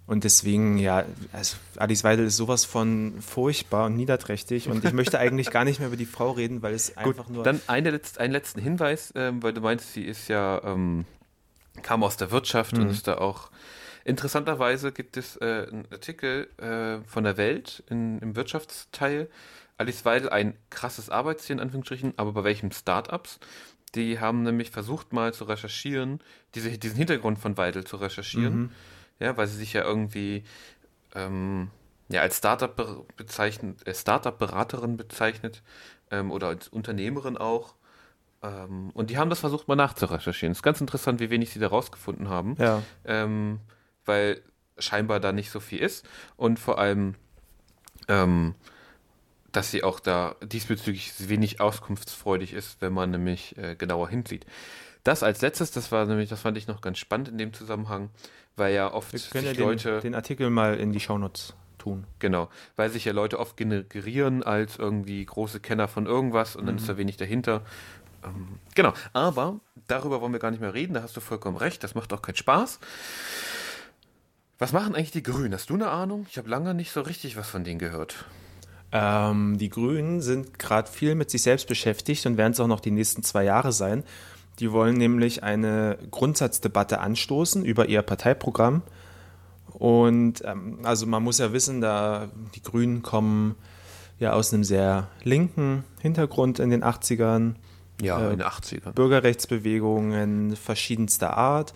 und deswegen, ja, also Alice Weidel ist sowas von furchtbar und niederträchtig. Und ich möchte eigentlich gar nicht mehr über die Frau reden, weil es einfach Gut, nur. Dann eine Letz-, einen letzten Hinweis, ähm, weil du meinst, sie ist ja, ähm, kam aus der Wirtschaft mhm. und ist da auch Interessanterweise gibt es äh, einen Artikel äh, von der Welt in, im Wirtschaftsteil. Alice Weidel ein krasses Arbeitsziel in Anführungsstrichen, aber bei welchen Startups? Die haben nämlich versucht mal zu recherchieren, diese, diesen Hintergrund von Weidel zu recherchieren. Mhm. Ja, weil sie sich ja irgendwie ähm, ja, als Startup bezeichnet, äh, Startup-Beraterin bezeichnet ähm, oder als Unternehmerin auch. Ähm, und die haben das versucht mal nachzurecherchieren. Es ist ganz interessant, wie wenig sie da rausgefunden haben. Ja. Ähm, weil scheinbar da nicht so viel ist und vor allem, ähm, dass sie auch da diesbezüglich wenig auskunftsfreudig ist, wenn man nämlich äh, genauer hinsieht. Das als letztes, das war nämlich, das fand ich noch ganz spannend in dem Zusammenhang, weil ja oft Wir können ja den, Leute den Artikel mal in die Shownotes tun. Genau, weil sich ja Leute oft generieren als irgendwie große Kenner von irgendwas und dann ist mhm. da wenig dahinter. Ähm, genau, aber darüber wollen wir gar nicht mehr reden, da hast du vollkommen recht, das macht auch keinen Spaß. Was machen eigentlich die Grünen? Hast du eine Ahnung? Ich habe lange nicht so richtig was von denen gehört. Ähm, die Grünen sind gerade viel mit sich selbst beschäftigt und werden es auch noch die nächsten zwei Jahre sein. Die wollen nämlich eine Grundsatzdebatte anstoßen über ihr Parteiprogramm. Und ähm, also man muss ja wissen, da die Grünen kommen ja aus einem sehr linken Hintergrund in den 80ern. Ja, äh, in den 80ern. Bürgerrechtsbewegungen verschiedenster Art.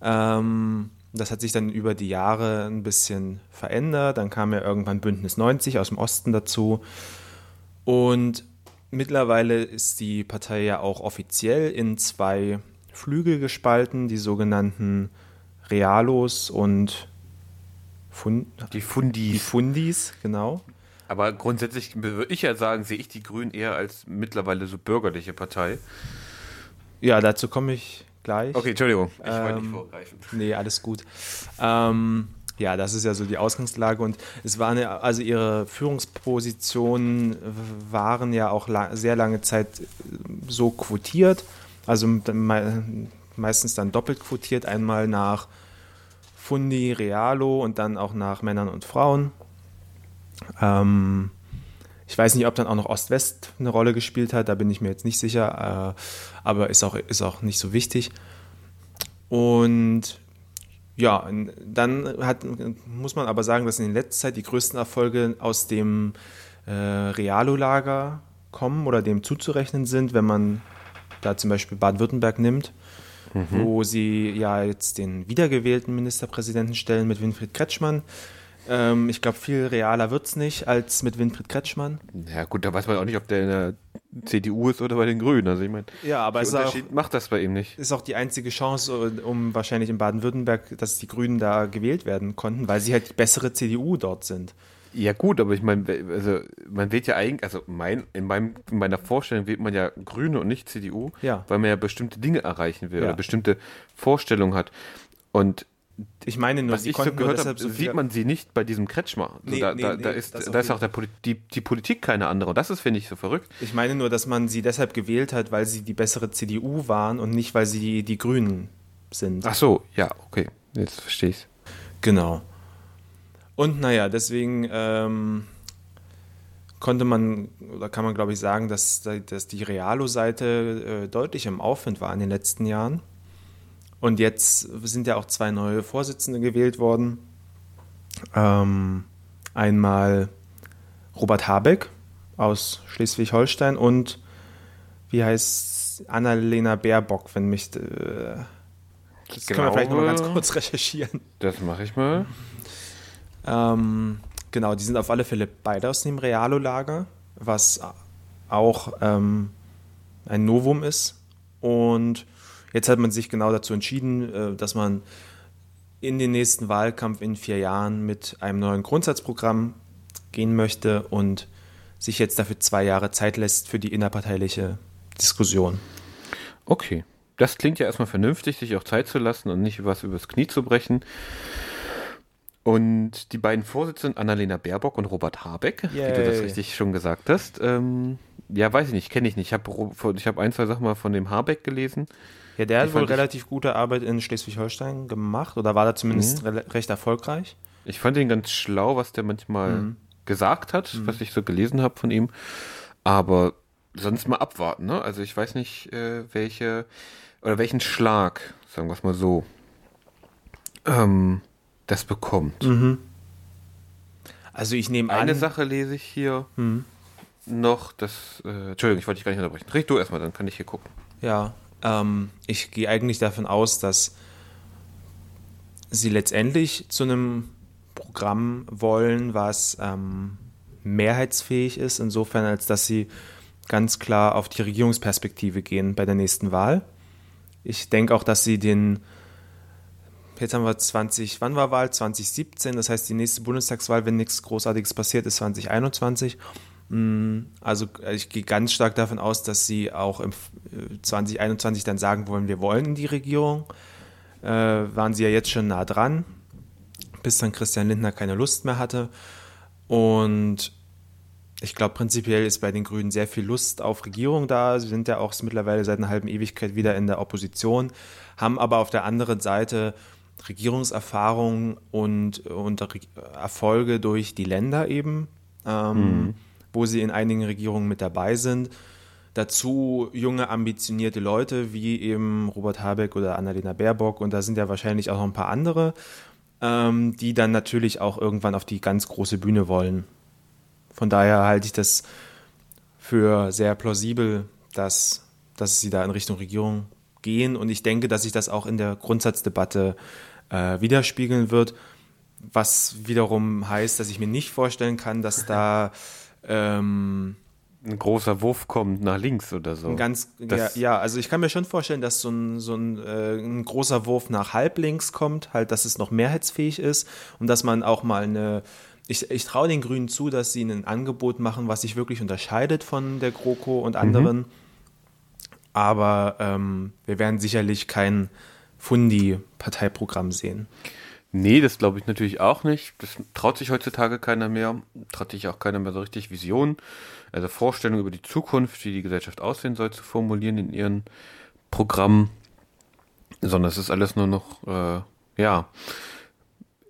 Ähm, das hat sich dann über die Jahre ein bisschen verändert. Dann kam ja irgendwann Bündnis 90 aus dem Osten dazu. Und mittlerweile ist die Partei ja auch offiziell in zwei Flügel gespalten, die sogenannten Realos und Fund, Die Fundis. die Fundis, genau. Aber grundsätzlich würde ich ja sagen, sehe ich die Grünen eher als mittlerweile so bürgerliche Partei. Ja, dazu komme ich gleich. Okay, Entschuldigung. Ich wollte nicht Ähm, vorgreifen. Nee, alles gut. Ähm, ja, das ist ja so die Ausgangslage und es waren ja, also ihre Führungspositionen waren ja auch la sehr lange Zeit so quotiert, also me meistens dann doppelt quotiert, einmal nach Fundi, Realo und dann auch nach Männern und Frauen. Ähm, ich weiß nicht, ob dann auch noch Ost-West eine Rolle gespielt hat, da bin ich mir jetzt nicht sicher, äh, aber ist auch, ist auch nicht so wichtig. Und ja, dann hat, muss man aber sagen, dass in letzter Zeit die größten Erfolge aus dem äh, Realo-Lager kommen oder dem zuzurechnen sind, wenn man da zum Beispiel Baden-Württemberg nimmt, wo sie ja jetzt den wiedergewählten Ministerpräsidenten stellen mit Winfried Kretschmann. Ähm, ich glaube, viel realer wird es nicht als mit Winfried Kretschmann. Ja, gut, da weiß man auch nicht, ob der in der CDU ist oder bei den Grünen. Also ich meine, Ja, aber der es ist auch, Unterschied macht das bei ihm nicht. ist auch die einzige Chance, um wahrscheinlich in Baden-Württemberg, dass die Grünen da gewählt werden konnten, weil sie halt die bessere CDU dort sind. Ja, gut, aber ich meine, also man wählt ja eigentlich, also mein, in, meinem, in meiner Vorstellung wählt man ja Grüne und nicht CDU, Ja. weil man ja bestimmte Dinge erreichen will Ja. oder bestimmte Vorstellungen hat. Und Ich meine nur, was sie ich so konnten nur gehört habe, deshalb so sieht man sie nicht bei diesem Kretschmer. So, Nee, da, nee, da, da nee, ist, da ist auch der die, die Politik keine andere. Und das ist, finde ich, so verrückt. Ich meine nur, dass man sie deshalb gewählt hat, weil sie die bessere CDU waren und nicht, weil sie die, die Grünen sind. Ach so, ja, okay, jetzt verstehe ich Genau. Und naja, deswegen ähm, konnte man, oder kann man glaube ich sagen, dass, dass die Realo-Seite äh, deutlich im Aufwind war in den letzten Jahren. Und jetzt sind ja auch zwei neue Vorsitzende gewählt worden. Ähm, einmal Robert Habeck aus Schleswig-Holstein und wie heißt Annalena Baerbock, wenn mich. Äh, das können wir vielleicht noch mal ganz glaube- kurz recherchieren. Das mache ich mal. Ähm, genau, die sind auf alle Fälle beide aus dem Realo-Lager, was auch ähm, ein Novum ist. Und jetzt hat man sich genau dazu entschieden, äh, dass man in den nächsten Wahlkampf in vier Jahren mit einem neuen Grundsatzprogramm gehen möchte und sich jetzt dafür zwei Jahre Zeit lässt für die innerparteiliche Diskussion. Okay. Das klingt ja erstmal vernünftig, sich auch Zeit zu lassen und nicht was übers Knie zu brechen. Und die beiden Vorsitzenden, Annalena Baerbock und Robert Habeck, wie du das Yay. richtig schon gesagt hast, ähm, ja, weiß ich nicht, kenne ich nicht. Ich habe ich hab ein, zwei Sachen mal von dem Habeck gelesen. Ja, der hat wohl relativ gute Arbeit in Schleswig-Holstein gemacht oder war da zumindest re recht erfolgreich. Ich fand ihn ganz schlau, was der manchmal gesagt hat, was ich so gelesen habe von ihm. Aber sonst mal abwarten, ne? Also ich weiß nicht, äh, welche oder welchen Schlag, sagen wir es mal so, ähm, das bekommt. Also ich nehme Eine an, Sache lese ich hier noch, das, äh, Entschuldigung, ich wollte dich gar nicht unterbrechen. Red du erstmal, dann kann ich hier gucken. Ja, ähm, ich gehe eigentlich davon aus, dass sie letztendlich zu einem Programm wollen, was ähm, mehrheitsfähig ist, insofern als dass sie ganz klar auf die Regierungsperspektive gehen bei der nächsten Wahl. Ich denke auch, dass sie den, jetzt haben wir 20, wann war Wahl? 2017, das heißt die nächste Bundestagswahl, wenn nichts Großartiges passiert, ist 2021. Mm, Also äh, ich gehe ganz stark davon aus, dass sie auch im äh, 2021 dann sagen wollen, wir wollen in die Regierung. Äh, waren sie ja jetzt schon nah dran, bis dann Christian Lindner keine Lust mehr hatte. Und ich glaube, prinzipiell ist bei den Grünen sehr viel Lust auf Regierung da. Sie sind ja auch mittlerweile seit einer halben Ewigkeit wieder in der Opposition, haben aber auf der anderen Seite Regierungserfahrung und, und Erfolge durch die Länder eben, ähm, wo sie in einigen Regierungen mit dabei sind. Dazu junge, ambitionierte Leute wie eben Robert Habeck oder Annalena Baerbock und da sind ja wahrscheinlich auch noch ein paar andere, ähm, die dann natürlich auch irgendwann auf die ganz große Bühne wollen. Von daher halte ich das für sehr plausibel, dass, dass sie da in Richtung Regierung gehen. Und ich denke, dass sich das auch in der Grundsatzdebatte äh, widerspiegeln wird. Was wiederum heißt, dass ich mir nicht vorstellen kann, dass da ähm, ein großer Wurf kommt nach links oder so. Ganz, ja, ja, also ich kann mir schon vorstellen, dass so ein, so ein, äh, ein großer Wurf nach halblinks kommt, halt, dass es noch mehrheitsfähig ist und dass man auch mal eine, ich, ich traue den Grünen zu, dass sie ein Angebot machen, was sich wirklich unterscheidet von der GroKo und anderen. Mhm. Aber ähm, wir werden sicherlich kein Fundi-Parteiprogramm sehen. Nee, das glaube ich natürlich auch nicht. Das traut sich heutzutage keiner mehr. Traut sich auch keiner mehr so richtig Visionen, also Vorstellungen über die Zukunft, wie die Gesellschaft aussehen soll, zu formulieren in ihren Programmen. Sondern es ist alles nur noch, äh, ja,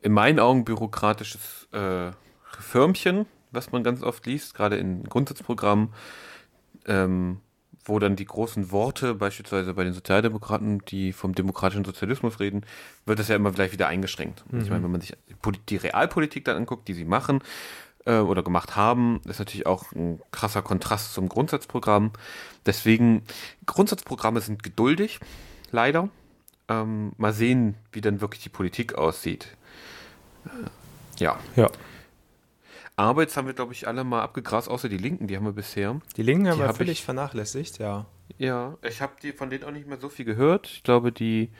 in meinen Augen bürokratisches äh, Firmchen, was man ganz oft liest, gerade in Grundsatzprogrammen. Ähm, wo dann die großen Worte, beispielsweise bei den Sozialdemokraten, die vom demokratischen Sozialismus reden, wird das ja immer gleich wieder eingeschränkt. Mhm. Ich meine, wenn man sich die Realpolitik dann anguckt, die sie machen äh, oder gemacht haben, ist natürlich auch ein krasser Kontrast zum Grundsatzprogramm. Deswegen, Grundsatzprogramme sind geduldig, leider. Ähm, mal sehen, wie dann wirklich die Politik aussieht. Äh, ja. Ja. Aber jetzt haben wir, glaube ich, alle mal abgegrast, außer die Linken, die haben wir bisher. Die Linken haben wir hab völlig ich, vernachlässigt, ja. Ja, ich habe die von denen auch nicht mehr so viel gehört. Ich glaube, die.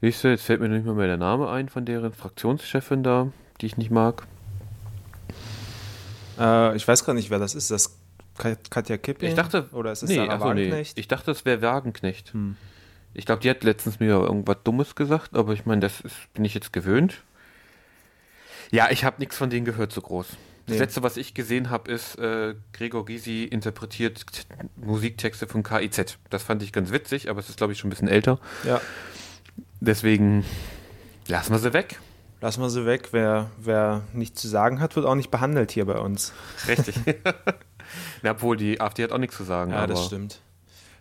Siehst du, jetzt fällt mir nicht mehr, mehr der Name ein von deren Fraktionschefin da, die ich nicht mag. Äh, ich weiß gar nicht, wer das ist. Das Katja Kipping? Ich dachte, oder ist es nee, Sarah Wagenknecht? Nee. Ich dachte, das wäre Wagenknecht. Hm. Ich glaube, die hat letztens mir irgendwas Dummes gesagt, aber ich meine, das ist, bin ich jetzt gewöhnt. Ja, ich habe nichts von denen gehört so groß. Das nee. letzte, was ich gesehen habe, ist, äh, Gregor Gysi interpretiert Musiktexte von KIZ. Das fand ich ganz witzig, aber es ist, glaube ich, schon ein bisschen älter. Ja. Deswegen lassen wir sie weg. Lassen wir sie weg. Wer, wer nichts zu sagen hat, wird auch nicht behandelt hier bei uns. Richtig. ja, obwohl die AfD hat auch nichts zu sagen. Ja, das stimmt.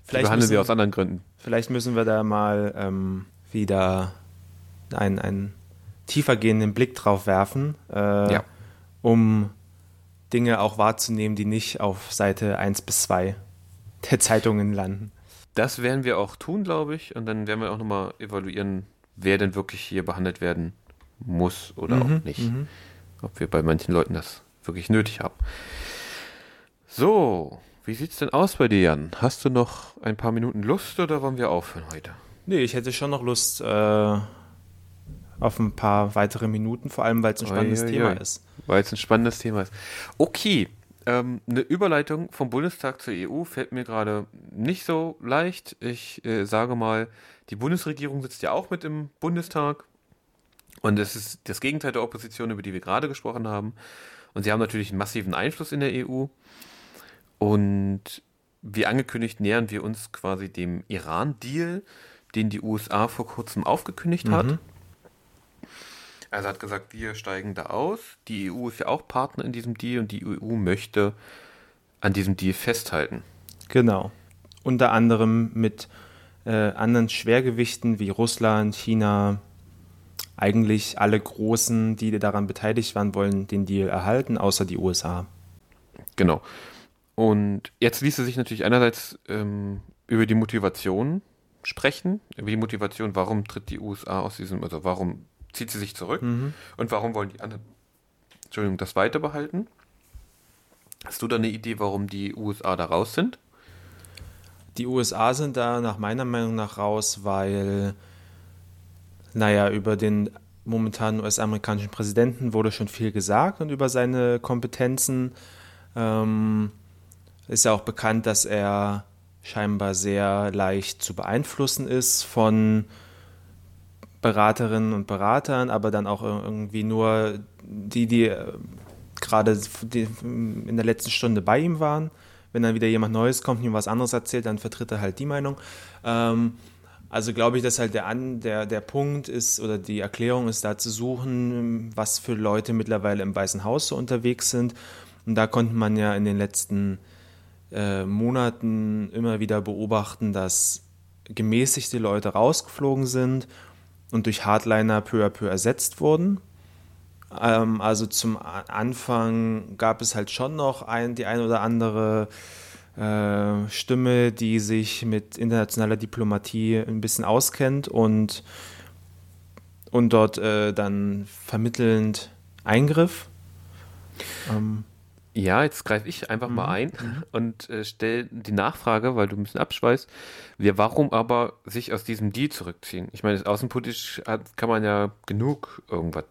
Vielleicht behandeln sie aus anderen Gründen. Vielleicht müssen wir da mal ähm, wieder ein, ein tiefergehenden Blick drauf werfen, äh, ja. um Dinge auch wahrzunehmen, die nicht auf Seite 1 bis 2 der Zeitungen landen. Das werden wir auch tun, glaube ich. Und dann werden wir auch nochmal evaluieren, wer denn wirklich hier behandelt werden muss oder mhm, auch nicht. Mhm. Ob wir bei manchen Leuten das wirklich nötig haben. So, wie sieht's denn aus bei dir, Jan? Hast du noch ein paar Minuten Lust oder wollen wir aufhören heute? Nee, ich hätte schon noch Lust, äh, auf ein paar weitere Minuten, vor allem weil es ein spannendes oi, oi, Thema oi. ist. Weil es ein spannendes Thema ist. Okay, ähm, eine Überleitung vom Bundestag zur EU fällt mir gerade nicht so leicht. Ich äh, sage mal, die Bundesregierung sitzt ja auch mit im Bundestag. Und es ist das Gegenteil der Opposition, über die wir gerade gesprochen haben. Und sie haben natürlich einen massiven Einfluss in der EU. Und wie angekündigt, nähern wir uns quasi dem Iran-Deal, den die USA vor kurzem aufgekündigt mhm. hat. Also hat gesagt, wir steigen da aus. Die EU ist ja auch Partner in diesem Deal und die EU möchte an diesem Deal festhalten. Genau. Unter anderem mit äh, anderen Schwergewichten wie Russland, China, eigentlich alle Großen, die daran beteiligt waren, wollen den Deal erhalten, außer die USA. Genau. Und jetzt ließe sich natürlich einerseits ähm, über die Motivation sprechen, über die Motivation, warum tritt die USA aus diesem, also warum zieht sie sich zurück. Mhm. Und warum wollen die anderen, Entschuldigung, das weiter behalten? Hast du da eine Idee, warum die USA da raus sind? Die USA sind da nach meiner Meinung nach raus, weil, naja, über den momentanen US-amerikanischen Präsidenten wurde schon viel gesagt und über seine Kompetenzen. Ähm, ist ja auch bekannt, dass er scheinbar sehr leicht zu beeinflussen ist von Beraterinnen und Beratern, aber dann auch irgendwie nur die, die äh, gerade in der letzten Stunde bei ihm waren. Wenn dann wieder jemand Neues kommt und ihm was anderes erzählt, dann vertritt er halt die Meinung. Ähm, also glaube ich, dass halt der, der, der Punkt ist oder die Erklärung ist da zu suchen, was für Leute mittlerweile im Weißen Haus so unterwegs sind. Und da konnte man ja in den letzten äh, Monaten immer wieder beobachten, dass gemäßigte Leute rausgeflogen sind und durch Hardliner peu à peu ersetzt wurden. Ähm, also zum Anfang gab es halt schon noch ein, die eine oder andere äh, Stimme, die sich mit internationaler Diplomatie ein bisschen auskennt und, und dort äh, dann vermittelnd eingriff. Ähm, Ja, jetzt greife ich einfach mhm. mal ein mhm. und äh, stelle die Nachfrage, weil du ein bisschen abschweißt, wir, warum aber sich aus diesem Deal zurückziehen? Ich meine, außenpolitisch hat, kann man ja genug irgendwas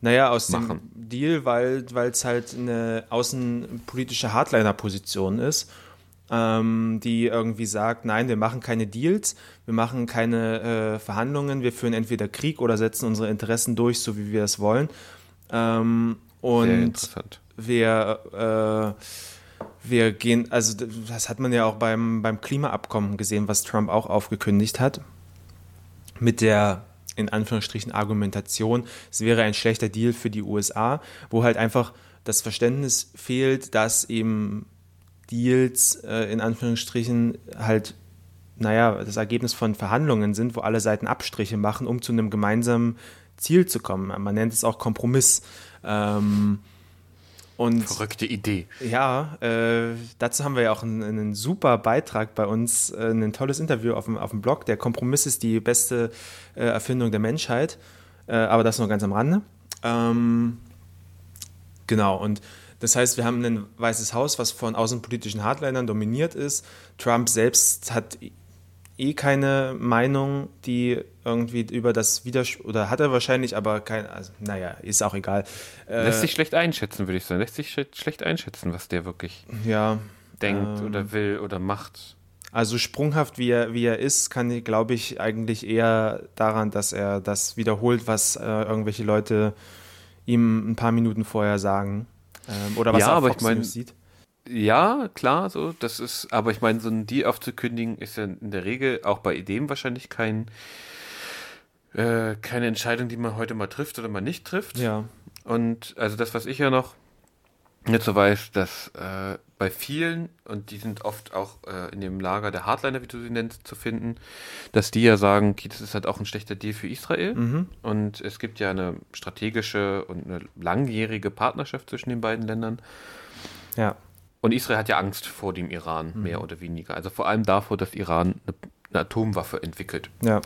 naja, aus machen. dem Deal, weil es halt eine außenpolitische Hardliner-Position ist, ähm, die irgendwie sagt, nein, wir machen keine Deals, wir machen keine äh, Verhandlungen, wir führen entweder Krieg oder setzen unsere Interessen durch, so wie wir es wollen. Ähm, und wir, äh, wir gehen, also das hat man ja auch beim, beim Klimaabkommen gesehen, was Trump auch aufgekündigt hat, mit der in Anführungsstrichen Argumentation, es wäre ein schlechter Deal für die USA, wo halt einfach das Verständnis fehlt, dass eben Deals äh, in Anführungsstrichen halt, naja, das Ergebnis von Verhandlungen sind, wo alle Seiten Abstriche machen, um zu einem gemeinsamen Ziel zu kommen. Man nennt es auch Kompromiss. Ähm, und, Verrückte Idee. Ja, äh, dazu haben wir ja auch einen, einen, super Beitrag bei uns, äh, ein tolles Interview auf dem, auf dem Blog. Der Kompromiss ist die beste äh, Erfindung der Menschheit, äh, aber das nur ganz am Rande. Ähm, genau, und das heißt, wir haben ein Weißes Haus, was von außenpolitischen Hardlinern dominiert ist. Trump selbst hat eh keine Meinung, die irgendwie über das Widerspruch, oder hat er wahrscheinlich, aber kein, also, naja, ist auch egal. Äh, Lässt sich schlecht einschätzen, würde ich sagen. Lässt sich schlecht einschätzen, was der wirklich ja, denkt ähm, oder will oder macht. Also sprunghaft wie er, wie er ist, kann, glaube ich, eigentlich eher daran, dass er das wiederholt, was äh, irgendwelche Leute ihm ein paar Minuten vorher sagen. Ähm, oder was ja, er auf aber Fox ich mein, sieht. Ja, klar, so, das ist, aber ich meine, so ein Deal aufzukündigen ist ja in der Regel auch bei Ideen wahrscheinlich kein, äh, keine Entscheidung, die man heute mal trifft oder mal nicht trifft. Ja. Und also das, was ich ja noch jetzt so weiß, dass äh, bei vielen, und die sind oft auch äh, in dem Lager der Hardliner, wie du sie nennst, zu finden, dass die ja sagen, okay, das ist halt auch ein schlechter Deal für Israel. Mhm. Und es gibt ja eine strategische und eine langjährige Partnerschaft zwischen den beiden Ländern. Ja. Und Israel hat ja Angst vor dem Iran, mhm. mehr oder weniger. Also vor allem davor, dass Iran eine, eine Atomwaffe entwickelt. Ja.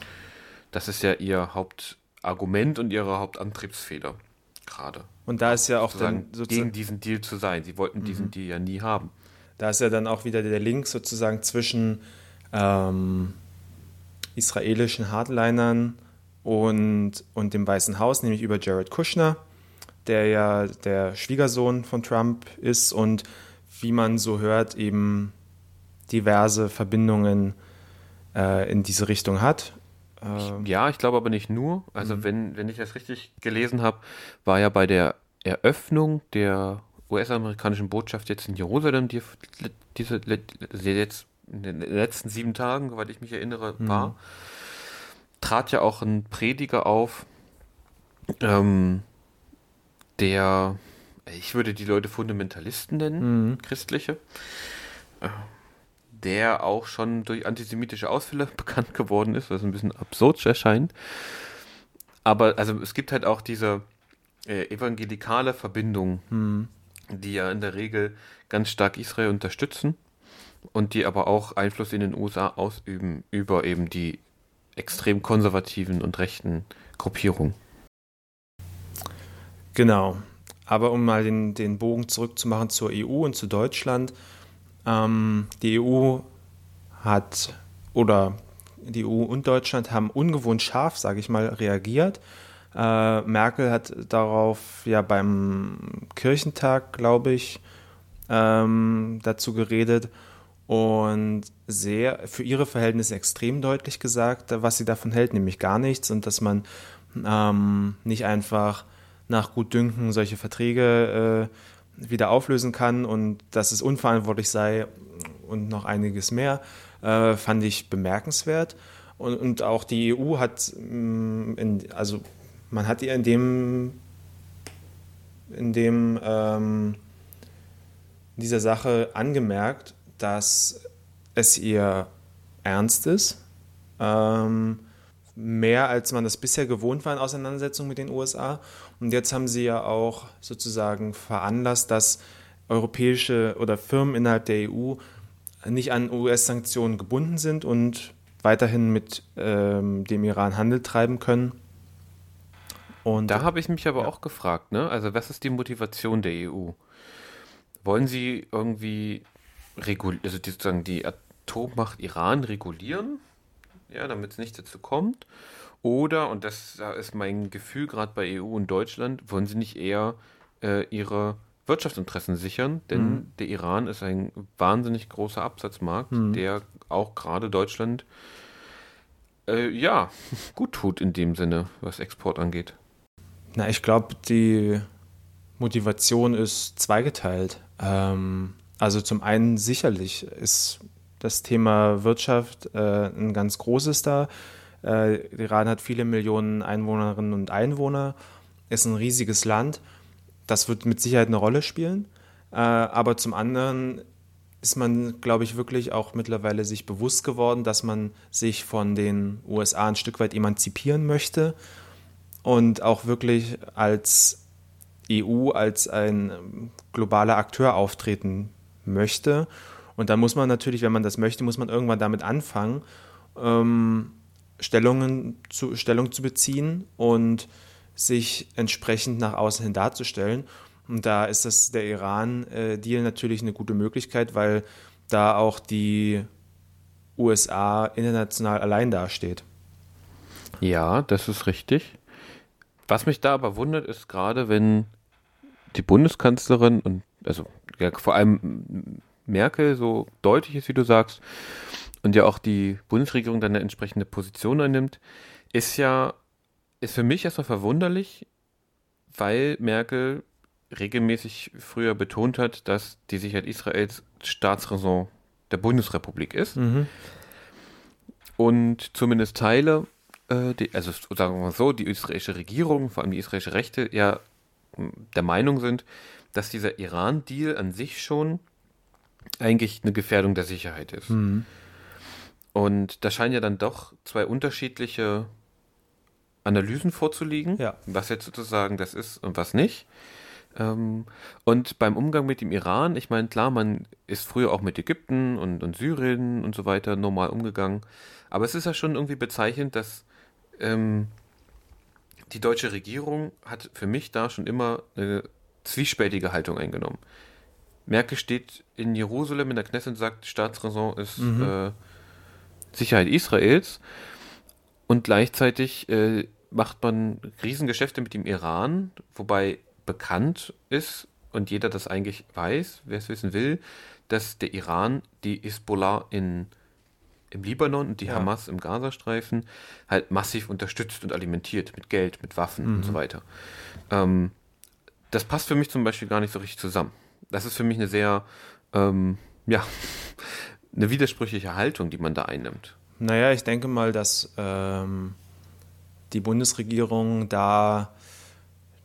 Das ist ja ihr Hauptargument und ihre Hauptantriebsfeder gerade. Und da ist ja auch dann gegen diesen Deal zu sein. Sie wollten mhm. diesen Deal ja nie haben. Da ist ja dann auch wieder der Link sozusagen zwischen ähm, israelischen Hardlinern und, und dem Weißen Haus, nämlich über Jared Kushner, der ja der Schwiegersohn von Trump ist und wie man so hört, eben diverse Verbindungen äh, in diese Richtung hat. Ähm ja, ich glaube aber nicht nur. Also mhm. wenn, wenn ich das richtig gelesen habe, war ja bei der Eröffnung der US-amerikanischen Botschaft jetzt in Jerusalem, die diese jetzt in den letzten sieben Tagen, soweit ich mich erinnere, mhm. war, trat ja auch ein Prediger auf, ähm, der ich würde die Leute Fundamentalisten nennen, mhm. christliche, äh, der auch schon durch antisemitische Ausfälle bekannt geworden ist, was ein bisschen absurd erscheint. Aber also es gibt halt auch diese äh, evangelikale Verbindung, mhm. die ja in der Regel ganz stark Israel unterstützen und die aber auch Einfluss in den USA ausüben über eben die extrem konservativen und rechten Gruppierungen. Genau. Aber um mal den, den Bogen zurückzumachen zur EU und zu Deutschland. Ähm, die EU hat oder die EU und Deutschland haben ungewohnt scharf, sage ich mal, reagiert. Äh, Merkel hat darauf ja beim Kirchentag, glaube ich, ähm, dazu geredet und sehr für ihre Verhältnisse extrem deutlich gesagt, was sie davon hält, nämlich gar nichts und dass man ähm, nicht einfach nach Gutdünken solche Verträge äh, wieder auflösen kann und dass es unverantwortlich sei und noch einiges mehr, äh, fand ich bemerkenswert. Und, und auch die EU hat, mm, in, also man hat ihr in dem, in dem, ähm, dieser Sache angemerkt, dass es ihr ernst ist. Ähm, mehr als man das bisher gewohnt war in Auseinandersetzungen mit den USA. Und jetzt haben sie ja auch sozusagen veranlasst, dass europäische oder Firmen innerhalb der EU nicht an US-Sanktionen gebunden sind und weiterhin mit ähm, dem Iran Handel treiben können. Und da habe ich mich aber ja. auch gefragt, ne? Also was ist die Motivation der EU? wollen sie irgendwie regulieren, also die, sozusagen die Atommacht Iran regulieren, ja, damit es nicht dazu kommt? Oder, und das ist mein Gefühl gerade bei EU und Deutschland, wollen sie nicht eher äh, ihre Wirtschaftsinteressen sichern? Denn mhm. der Iran ist ein wahnsinnig großer Absatzmarkt, mhm. der auch gerade Deutschland äh, ja gut tut in dem Sinne, was Export angeht. Na, ich glaube, die Motivation ist zweigeteilt. Ähm, also zum einen sicherlich ist das Thema Wirtschaft äh, ein ganz großes da. Äh, Iran hat viele Millionen Einwohnerinnen und Einwohner, ist ein riesiges Land. Das wird mit Sicherheit eine Rolle spielen. Äh, aber zum anderen ist man, glaube ich, wirklich auch mittlerweile sich bewusst geworden, dass man sich von den USA ein Stück weit emanzipieren möchte und auch wirklich als EU, als ein globaler Akteur auftreten möchte. Und da muss man natürlich, wenn man das möchte, muss man irgendwann damit anfangen, ähm, Stellungen zu, Stellung zu beziehen und sich entsprechend nach außen hin darzustellen. Und da ist das der Iran-Deal natürlich eine gute Möglichkeit, weil da auch die USA international allein dasteht. Ja, das ist richtig. Was mich da aber wundert, ist gerade, wenn die Bundeskanzlerin und also ja, vor allem Merkel so deutlich ist, wie du sagst, und ja auch die Bundesregierung dann eine entsprechende Position einnimmt, ist ja, ist für mich erstmal verwunderlich, weil Merkel regelmäßig früher betont hat, dass die Sicherheit Israels Staatsräson der Bundesrepublik ist. Mhm. Und zumindest Teile, äh, die, also sagen wir mal so, die israelische Regierung, vor allem die israelische Rechte, ja der Meinung sind, dass dieser Iran-Deal an sich schon eigentlich eine Gefährdung der Sicherheit ist. Mhm. Und da scheinen ja dann doch zwei unterschiedliche Analysen vorzuliegen, ja. was jetzt sozusagen das ist und was nicht. Ähm, und beim Umgang mit dem Iran, ich meine, klar, man ist früher auch mit Ägypten und, und Syrien und so weiter normal umgegangen, aber es ist ja schon irgendwie bezeichnend, dass ähm, die deutsche Regierung hat für mich da schon immer eine zwiespältige Haltung eingenommen. Merkel steht in Jerusalem in der Knesset und sagt, Staatsräson ist mhm. äh, Sicherheit Israels. Und gleichzeitig äh, macht man Riesengeschäfte mit dem Iran, wobei bekannt ist und jeder das eigentlich weiß, wer es wissen will, dass der Iran die Hisbollah in, im Libanon und die ja. Hamas im Gazastreifen halt massiv unterstützt und alimentiert mit Geld, mit Waffen mhm. und so weiter. Ähm, das passt für mich zum Beispiel gar nicht so richtig zusammen. Das ist für mich eine sehr, ähm, ja, eine widersprüchliche Haltung, die man da einnimmt. Naja, ich denke mal, dass ähm, die Bundesregierung da,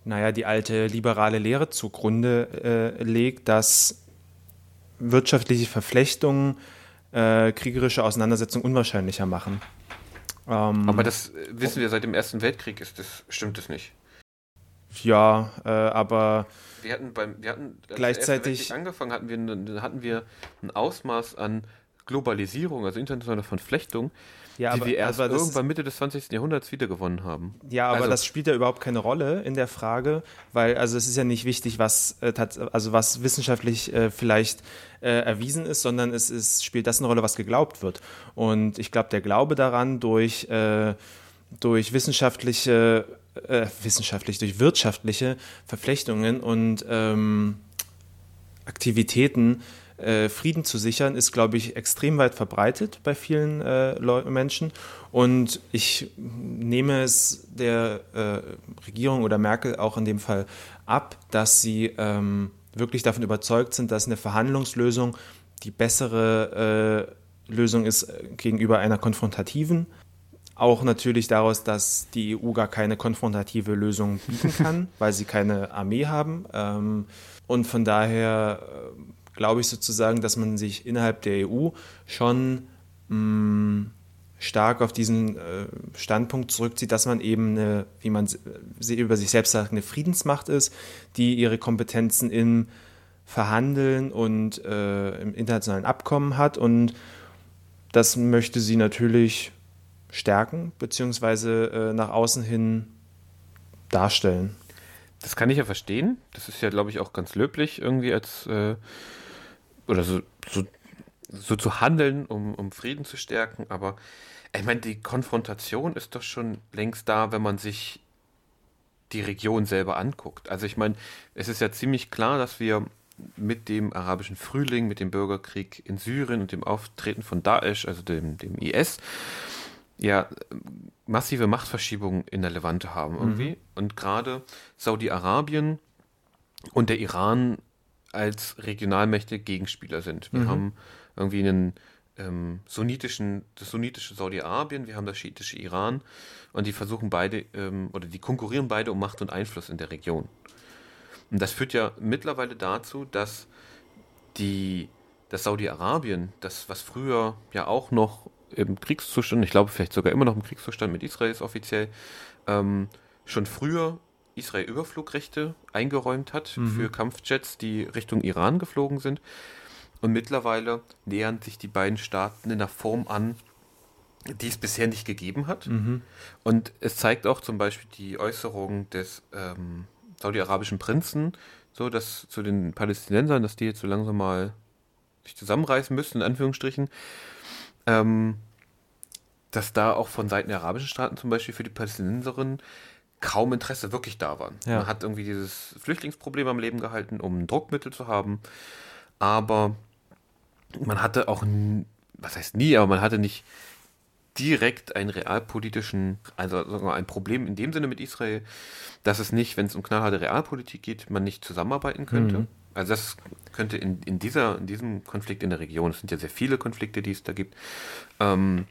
naja, die alte liberale Lehre zugrunde äh, legt, dass wirtschaftliche Verflechtungen äh, kriegerische Auseinandersetzungen unwahrscheinlicher machen. Ähm, Aber das wissen wir seit dem Ersten Weltkrieg, ist das, stimmt das nicht? Ja, äh, aber wir hatten beim, wir hatten gleichzeitig angefangen hatten wir, hatten wir ein Ausmaß an Globalisierung, also internationale Verflechtung, ja, die aber, wir erst irgendwann Mitte des 20. Jahrhunderts wiedergewonnen haben. Ja, aber also, das spielt ja überhaupt keine Rolle in der Frage, weil also es ist ja nicht wichtig, was äh, also was wissenschaftlich äh, vielleicht äh, erwiesen ist, sondern es ist, spielt das eine Rolle, was geglaubt wird. Und ich glaube, der Glaube daran durch äh, durch wissenschaftliche äh, wissenschaftlich, durch wirtschaftliche Verflechtungen und ähm, Aktivitäten äh, Frieden zu sichern, ist, glaube ich, extrem weit verbreitet bei vielen äh, Menschen. Und ich nehme es der äh, Regierung oder Merkel auch in dem Fall ab, dass sie ähm, wirklich davon überzeugt sind, dass eine Verhandlungslösung die bessere äh, Lösung ist äh, gegenüber einer konfrontativen auch natürlich daraus, dass die EU gar keine konfrontative Lösung bieten kann, weil sie keine Armee haben. Ähm, und von daher äh, glaube ich sozusagen, dass man sich innerhalb der EU schon mm, stark auf diesen äh, Standpunkt zurückzieht, dass man eben, eine, wie man über sich selbst sagt, eine Friedensmacht ist, die ihre Kompetenzen im Verhandeln und äh, im internationalen Abkommen hat. Und das möchte sie natürlich stärken, beziehungsweise äh, nach außen hin darstellen. das kann ich ja verstehen. Das ist ja, glaube ich, auch ganz löblich irgendwie als äh, oder so, so, so zu handeln, um, um Frieden zu stärken. Aber ich meine, die Konfrontation ist doch schon längst da, wenn man sich die Region selber anguckt. Also ich meine, es ist ja ziemlich klar, dass wir mit dem arabischen Frühling, mit dem Bürgerkrieg in Syrien und dem Auftreten von Daesh, also dem, dem IS, ja massive Machtverschiebungen in der Levante haben irgendwie. Mhm. Und gerade Saudi-Arabien und der Iran als Regionalmächte Gegenspieler sind. Wir mhm. haben irgendwie einen ähm, sunnitischen, das sunnitische Saudi-Arabien, wir haben das schiitische Iran und die versuchen beide, ähm, oder die konkurrieren beide um Macht und Einfluss in der Region. Und das führt ja mittlerweile dazu, dass die, das Saudi-Arabien, das, was früher ja auch noch im Kriegszustand, ich glaube vielleicht sogar immer noch im Kriegszustand mit Israel ist offiziell, ähm, schon früher Israel Überflugrechte eingeräumt hat mhm. für Kampfjets, die Richtung Iran geflogen sind. Und mittlerweile nähern sich die beiden Staaten in einer Form an, die es bisher nicht gegeben hat. Mhm. Und es zeigt auch zum Beispiel die Äußerung des ähm, saudi-arabischen Prinzen, so dass zu den Palästinensern, dass die jetzt so langsam mal sich zusammenreißen müssen, in Anführungsstrichen, ähm, dass da auch von Seiten der arabischen Staaten zum Beispiel für die Palästinenserinnen kaum Interesse wirklich da war. Ja. Man hat irgendwie dieses Flüchtlingsproblem am Leben gehalten, um Druckmittel zu haben, aber man hatte auch, was heißt nie, aber man hatte nicht direkt einen realpolitischen, also sagen wir, ein Problem in dem Sinne mit Israel, dass es nicht, wenn es um knallharte Realpolitik geht, man nicht zusammenarbeiten könnte. Mhm. Also das könnte in, in, dieser, in diesem Konflikt in der Region, es sind ja sehr viele Konflikte, die es da gibt, ähm,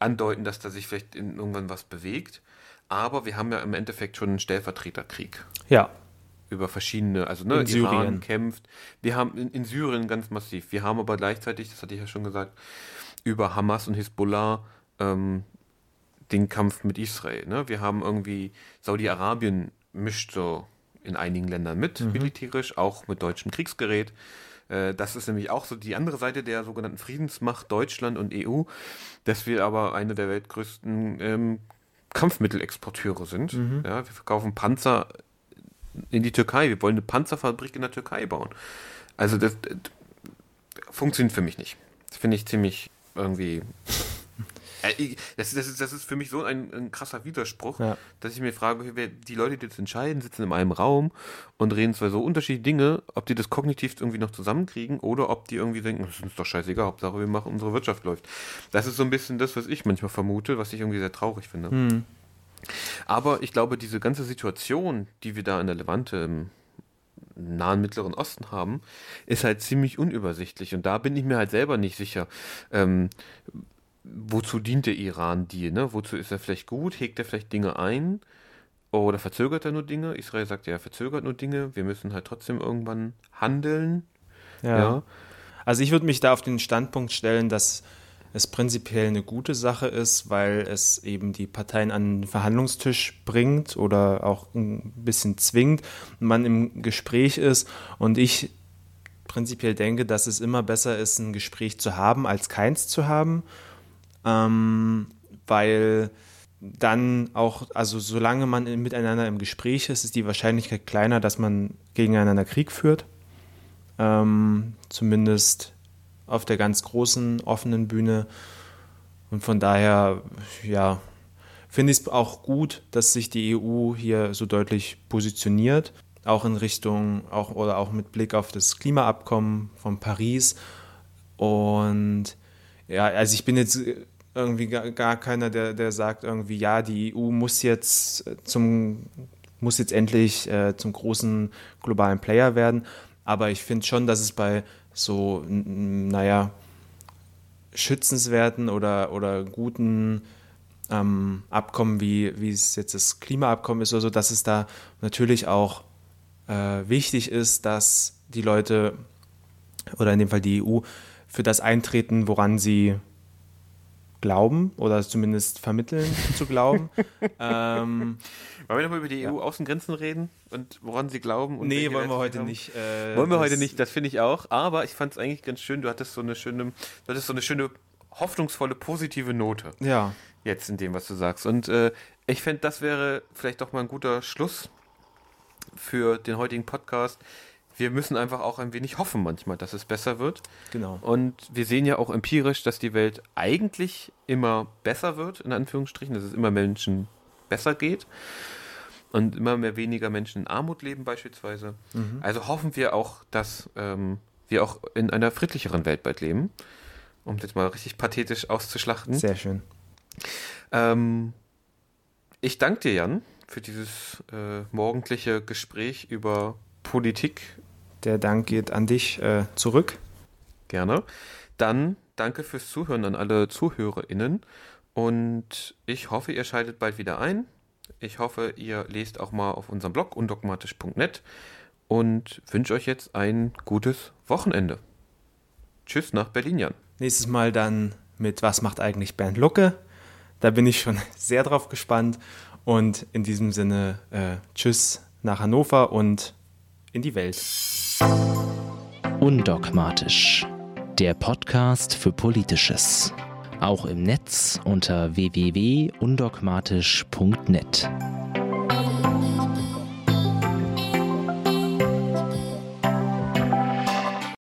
andeuten, dass da sich vielleicht irgendwann was bewegt. Aber wir haben ja im Endeffekt schon einen Stellvertreterkrieg. Ja. Über verschiedene, also ne, in Iran Syrien. kämpft. Wir haben in, in, Syrien ganz massiv. Wir haben aber gleichzeitig, das hatte ich ja schon gesagt, über Hamas und Hisbollah ähm, den Kampf mit Israel. Ne? Wir haben irgendwie Saudi-Arabien mischt so in einigen Ländern mit, mhm. militärisch, auch mit deutschem Kriegsgerät. Äh, das ist nämlich auch so die andere Seite der sogenannten Friedensmacht Deutschland und EU, dass wir aber eine der weltgrößten ähm, Kampfmittelexporteure sind. Mhm. Ja, wir verkaufen Panzer in die Türkei. Wir wollen eine Panzerfabrik in der Türkei bauen. Also das, das funktioniert für mich nicht. Das finde ich ziemlich irgendwie das, das, ist, das ist für mich so ein, ein krasser Widerspruch, ja. dass ich mir frage, wer, die Leute, die das entscheiden, sitzen in einem Raum und reden zwar so unterschiedliche Dinge, ob die das kognitiv irgendwie noch zusammenkriegen oder ob die irgendwie denken, das ist uns doch scheißegal, Hauptsache wir machen, unsere Wirtschaft läuft. Das ist so ein bisschen das, was ich manchmal vermute, was ich irgendwie sehr traurig finde. Mhm. Aber ich glaube, diese ganze Situation, die wir da in der Levante im nahen Mittleren Osten haben, ist halt ziemlich unübersichtlich. Und da bin ich mir halt selber nicht sicher. Ähm, wozu dient der Iran dir? Ne? Wozu ist er vielleicht gut? Hegt er vielleicht Dinge ein? Oder verzögert er nur Dinge? Israel sagt ja, er verzögert nur Dinge. Wir müssen halt trotzdem irgendwann handeln. Ja. ja. Also ich würde mich da auf den Standpunkt stellen, dass es prinzipiell eine gute Sache ist, weil es eben die Parteien an den Verhandlungstisch bringt oder auch ein bisschen zwingt man im Gespräch ist. Und ich prinzipiell denke, dass es immer besser ist, ein Gespräch zu haben, als keins zu haben ähm, weil dann auch, also solange man miteinander im Gespräch ist, ist die Wahrscheinlichkeit kleiner, dass man gegeneinander Krieg führt. Ähm, zumindest auf der ganz großen offenen Bühne. Und von daher, ja, finde ich es auch gut, dass sich die EU hier so deutlich positioniert, auch in Richtung, auch oder auch mit Blick auf das Klimaabkommen von Paris. Und ja, also ich bin jetzt irgendwie gar, gar keiner, der, der sagt irgendwie, ja, die EU muss jetzt zum, muss jetzt endlich äh, zum großen globalen Player werden. Aber ich finde schon, dass es bei so, naja, schützenswerten oder, oder guten ähm, Abkommen, wie, wie es jetzt das Klimaabkommen ist oder so, dass es da natürlich auch äh, wichtig ist, dass die Leute oder in dem Fall die EU für das eintreten, woran sie glauben oder zumindest vermitteln zu glauben. ähm, wollen wir nochmal über die EU-Außengrenzen reden und woran sie glauben? Und nee, wollen wir heute haben? nicht. Äh, wollen wir heute nicht, das finde ich auch. Aber ich fand es eigentlich ganz schön, du hattest so eine schöne, du hattest so eine schöne, hoffnungsvolle, positive Note. Ja. Jetzt in dem, was du sagst. Und äh, ich fände, das wäre vielleicht doch mal ein guter Schluss für den heutigen Podcast. Wir müssen einfach auch ein wenig hoffen manchmal, dass es besser wird. Genau. Und wir sehen ja auch empirisch, dass die Welt eigentlich immer besser wird, in Anführungsstrichen, dass es immer Menschen besser geht und immer mehr weniger Menschen in Armut leben beispielsweise. Mhm. Also hoffen wir auch, dass ähm, wir auch in einer friedlicheren Welt bald leben, um das mal richtig pathetisch auszuschlachten. Sehr schön. Ähm, ich danke dir, Jan, für dieses äh, morgendliche Gespräch über Politik. Der Dank geht an dich äh, zurück. Gerne. Dann danke fürs Zuhören an alle ZuhörerInnen. Und ich hoffe, ihr schaltet bald wieder ein. Ich hoffe, ihr lest auch mal auf unserem Blog undogmatisch.net und wünsche euch jetzt ein gutes Wochenende. Tschüss nach Berlin, Jan. Nächstes Mal dann mit Was macht eigentlich Bernd Lucke? Da bin ich schon sehr drauf gespannt. Und in diesem Sinne, äh, tschüss nach Hannover und in die Welt. Undogmatisch. Der Podcast für Politisches. Auch im Netz unter www.undogmatisch.net.